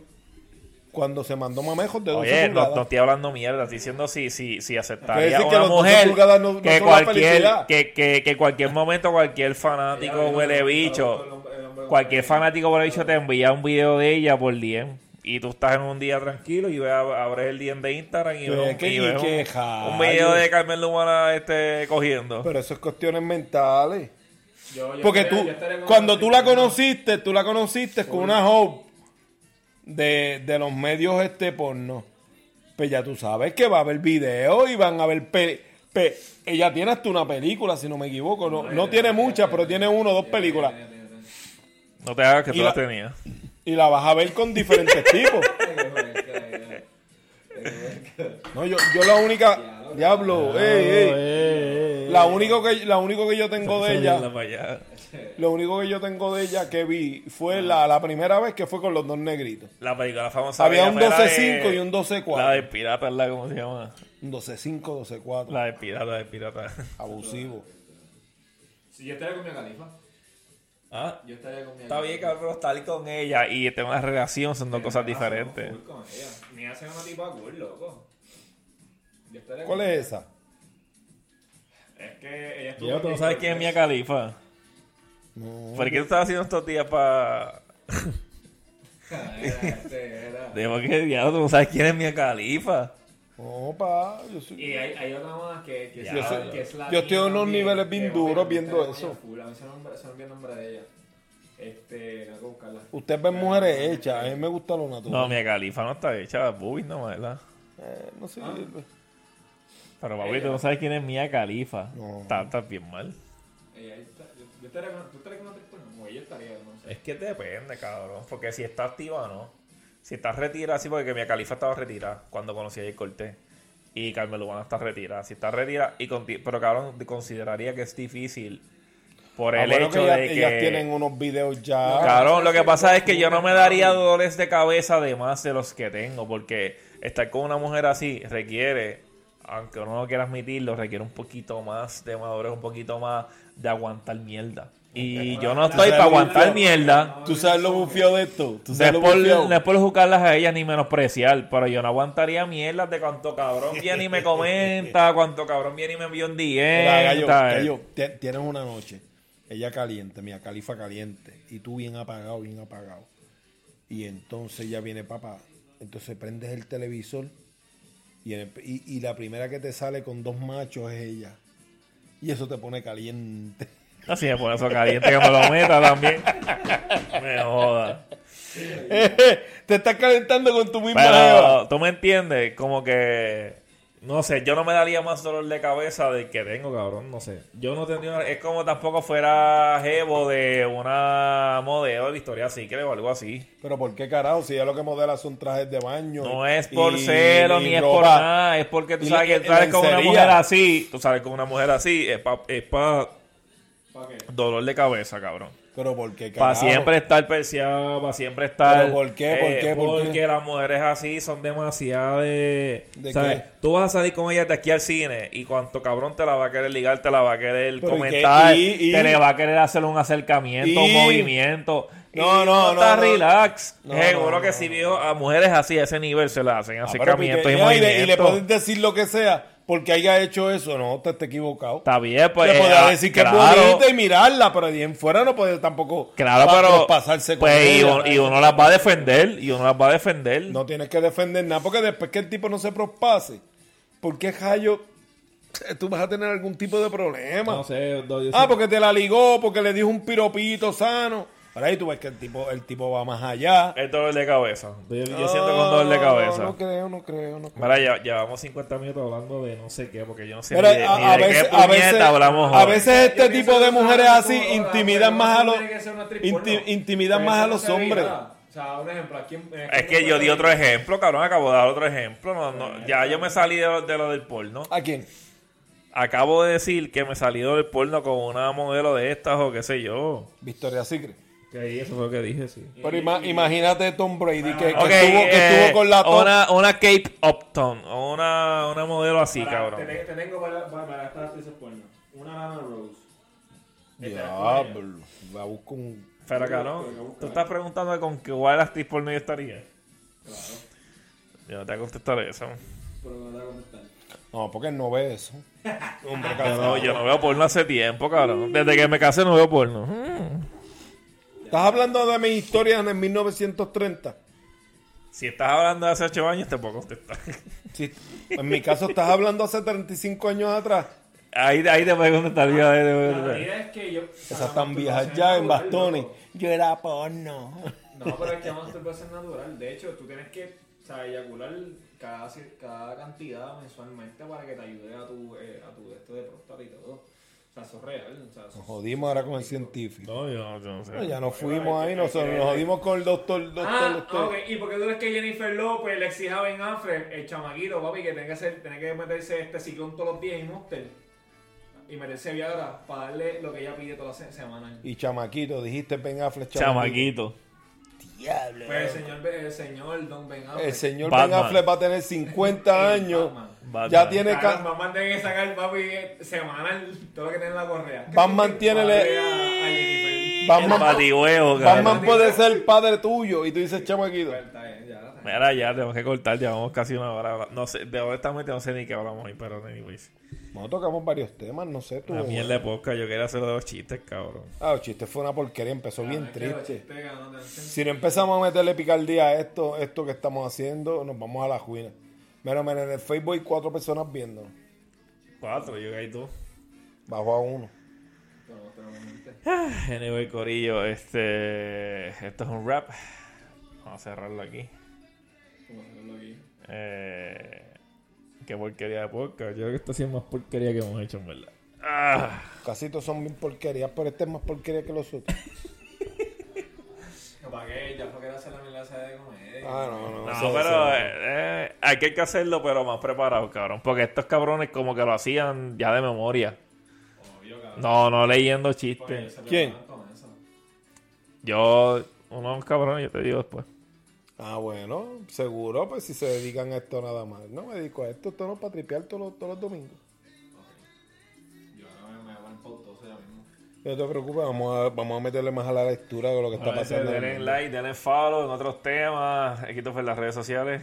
cuando se mandó mamejos de 12 Oye, no, estoy hablando mierda, estoy diciendo si, si, si aceptaría decir que una 12 mujer no- no que, son la cualquier, felicidad. que, que, que cualquier momento cualquier fanático huele el bicho, el cualquier fanático huele bicho te envía un video de ella por DM y tú estás en un día tranquilo y abres el día de Instagram y ¿Qué- ves, un- qué- y ves un, video de Carmen Lumana este, cogiendo. Pero eso es cuestiones mentales. Yo- yo Porque estaría- tú, yo cuando tú la conociste, tú la conociste con una hope de, de los medios este porno. Pues ya tú sabes que va a haber video y van a pe, pe- ella tiene hasta una película, si no me equivoco. No, no tiene muchas, pero tiene uno o dos películas. No te hagas que Y tú la- las tenías. Y la vas a ver con diferentes <laughs> tipos. No, yo, yo la única. Diablo, ey, ey. La único que, la único que yo tengo de ella. Lo único que yo tengo de ella que vi fue la, la primera vez que fue con los dos negritos. La película famosa. Había un ella fue la 12.5 de- y un 12.4. La de pirata, ¿la ¿cómo se llama? Un 12.5, 12.4. La de pirata, de pirata. Abusivo. Si yo estaría con mi califa. Ah, Yo estaría con mi Está bien, cabrón, estar con ella y tener una relación son dos cosas diferentes. full con ella. Ni hacen una tipa cool, loco. Yo estaría ¿Cuál con- es esa? Es que ella estuvo. Yo, tú no sabes quién es Mia Khalifa. No. ¿Por qué tú estás haciendo estos días para.? <laughs> Era, este, era. <laughs> ¿De por qué diablo tú no sabes quién es Mia Khalifa? No, pa. Yo, soy- Y hay, hay otra más que, que, Yo es- sé- que es yo latina estoy en unos también, niveles bien duros viendo eso. ella full. A mí se me olvida- se olvida el nombre de ella. Este, que buscarla. Usted ve mujeres hechas. A mí me gusta lo natural. No, Mia Khalifa no está hecha, boobies no, ¿verdad? Eh, no sé. Pero papi, tú no sabes quién es Mia Khalifa. No. Estás estás bien mal. Ella está- yo, yo estaría con, ¿Tú estarías con una tripa? No, ella estaría, no sé. Es que depende, cabrón. Porque si está activa o no. Si está retirada, sí, porque Mia Khalifa estaba retirada cuando conocí a Jay Cortés. Y Carmen Lubana está retirada. Si está retirada, y pero cabrón, consideraría que es difícil por Ah, el bueno, hecho que ellas, de que. ellas tienen unos videos ya. Cabrón, lo que pasa es que yo no me daría dolores de cabeza de más de los que tengo, porque estar con una mujer así requiere, aunque uno no quiera admitirlo, requiere un poquito más de madurez, un poquito más de aguantar mierda. Y yo no estoy para aguantar mierda. ¿Tú sabes lo bufio de esto? ¿Tú sabes es, lo no es por juzgarlas a ellas ni menospreciar, pero yo no aguantaría mierdas de cuánto cabrón viene y me comenta, <laughs> cuánto cabrón viene y me envía un Mira, DM. ti- tienes una noche, ella caliente, mía califa caliente, y tú bien apagado, bien apagado. Y entonces ya viene papá, entonces prendes el televisor y, en el- y- y la primera que te sale con dos machos es ella. Y eso te pone caliente. Así me pone eso caliente que me lo meta también. me joda. <laughs> te estás calentando con tu misma Pero tú me entiendes, como que no sé, yo no me daría más dolor de cabeza del que tengo, cabrón, no sé. Yo no tendría, es como tampoco fuera jevo de una modelo de Victoria Secret o algo así. Pero ¿por qué carajo? Si ya lo que modela son trajes de baño. No es por y ni es por nada, es porque tú sabes que tú sabes con una mujer así, tú sabes con una mujer así, es para es pa ¿Para qué? dolor de cabeza, cabrón. Pero ¿por qué Para siempre estar perseado, para siempre estar. ¿Pero por qué? ¿Por eh, qué? ¿Por qué? porque las mujeres así son demasiado de. ¿De ¿sabes? qué? Tú vas a salir con ellas de aquí al cine y cuanto cabrón te la va a querer ligar, te la va a querer Pero ¿y comentar, qué? ¿Y? ¿Y? te le va a querer hacer un acercamiento, un movimiento. No, Y no, está no, no. relax. No, Seguro no, que no, si no. vio a mujeres así a ese nivel se le hacen Ah, acercamientos pique- y y, le, y le movimientos. puedes decir lo que sea porque haya hecho eso. No, te está equivocado. Está bien, pues. le puedes ah, decir que claro. es bonita y mirarla, pero de ahí en fuera no puede tampoco Claro, pa- pero. pasarse con pues, y, ella. y uno las va a defender. Y uno las va a defender. No tienes que defender nada porque después que el tipo no se prospase, ¿por qué Jayo tú vas a tener algún tipo de problema? No sé, no, yo Ah, sé- porque te la ligó, porque le dijo un piropito sano. Ahora ahí tú ves que el tipo, el tipo va más allá. Es dolor de cabeza. Yo, yo No, siento con dolor de cabeza. No, no creo, no creo, no creo. Mira, ya, llevamos 50 minutos hablando de no sé qué, porque yo no sé Mira, ni de, a, ni a de veces, qué a puñeta veces, hablamos a hoy. veces este tipo de mujeres así intimidan más a los inti- intimidan Pero más a los hombres. O sea, un ejemplo, aquí en- Es que yo di otro ejemplo, cabrón, acabo de dar otro ejemplo. No, no, ya yo me salí de, lo- de lo del porno. ¿A quién? Acabo de decir que me salí del porno con una modelo de estas o qué sé yo. Victoria Secret. Que ahí eso fue lo que dije, sí. Pero ima- imagínate Tom Brady que, que estuvo, que eh, estuvo con la top. una, una Cape Upton, una, una modelo así, Para- cabrón. Te, te tengo para, para, para porno. Una Lana Rose. Diablo. Va a buscar un. Pero cabrón, tú estás preguntando con qué cuál actriz porno yo estaría. Yo no te voy a contestar eso. Pero no te voy a contestar. No, porque él no ve eso. Hombre Yo casado. no, yo no veo porno hace tiempo, cabrón. Desde que me casé no veo porno. Mm. ¿Estás hablando de mis historias en el 1930? Si estás hablando de hace 8 años, te puedo contestar. En mi caso, estás hablando hace 35 años atrás. Ahí, ahí te puedo contestar. yo La es que yo. Esas tan viejas ya en bastones. Yo era porno. No, pero es que masturbación natural. De hecho, tú tienes que o sea, eyacular cada, cada cantidad mensualmente para que te ayude a tu, eh, a tu esto de próstata y todo. O sea, eso es real. O sea, eso- Nos jodimos ahora con el científico. No, yo, yo no sé. No, ya nos fuimos ahí, nos, nos jodimos con el doctor. doctor, Ah, doctor. ¿Y por qué tú crees que Jennifer López le exige a Ben Affleck, el chamaquito, papi, que tenga que, hacer, que meterse este ciclón todos los días en Monster y meterse Viagra para darle lo que ella pide todas las se- semanas? Y chamaquito, dijiste Ben Affleck, Chamaquito. Diablo. Pues el señor, el señor Don Ben Affleck. El señor Batman. Ben Affleck va a tener 50 <laughs> años. Batman. Batman. Ya tiene Claro, Batman tiene que sacar, papi, semanal todo lo que tiene en la correa. Batman tiene le- Batman, batihuevo, Batman puede ser padre tuyo y tú dices chamaquito. Bien. Mira, ya tenemos que cortar, llevamos casi una hora. No sé, de honestamente no sé ni qué hablamos hoy, pero anyways. No tocamos varios temas, no sé tú. La mierda de podcast, yo quería hacer de los chistes, cabrón. Ah, el chiste fue una porquería, empezó bien los triste. chistes Si no empezamos a meterle picardía a esto, esto que estamos haciendo, nos vamos a la juina. Mira, mira, en el Facebook hay cuatro personas viendo. Cuatro, yo caí tú. Bajo a uno. Obviamente, Anyway, Corillo, este. Esto es un rap. Vamos a cerrarlo aquí. como hacerlo aquí. Eh, qué porquería de podcast. Yo creo que esto ha sido más porquería que hemos hecho, en verdad. Ah, Casi todos son bien porquerías, pero este es más porquería que los otros. <laughs> ¿Para qué? Ya fue que era hacer la de comedia. Ah, no, no. no, eso- pero eh, eh, hay que hacerlo, pero más preparado, cabrón. Porque estos cabrones como que lo hacían ya de memoria. Obvio, cabrón. No, no leyendo chistes. se ¿Quién? Yo, unos cabrones, yo te digo después. Ah, bueno, seguro, pues si se dedican a esto nada más. No me dedico a esto, esto no es para tripear todos los, todos los domingos. Yo ahora me, me voy a poner pautoso ya mismo. No te preocupes, vamos a, vamos a meterle más a la lectura de lo que está pasando. Denle like, denle follow en otros temas. Equito en las redes sociales.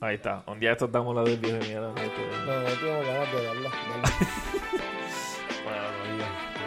Ahí está. Un día estos damos la del video de mierda. No, no tengo ganas de darla. darla. <laughs> Bueno, no digas.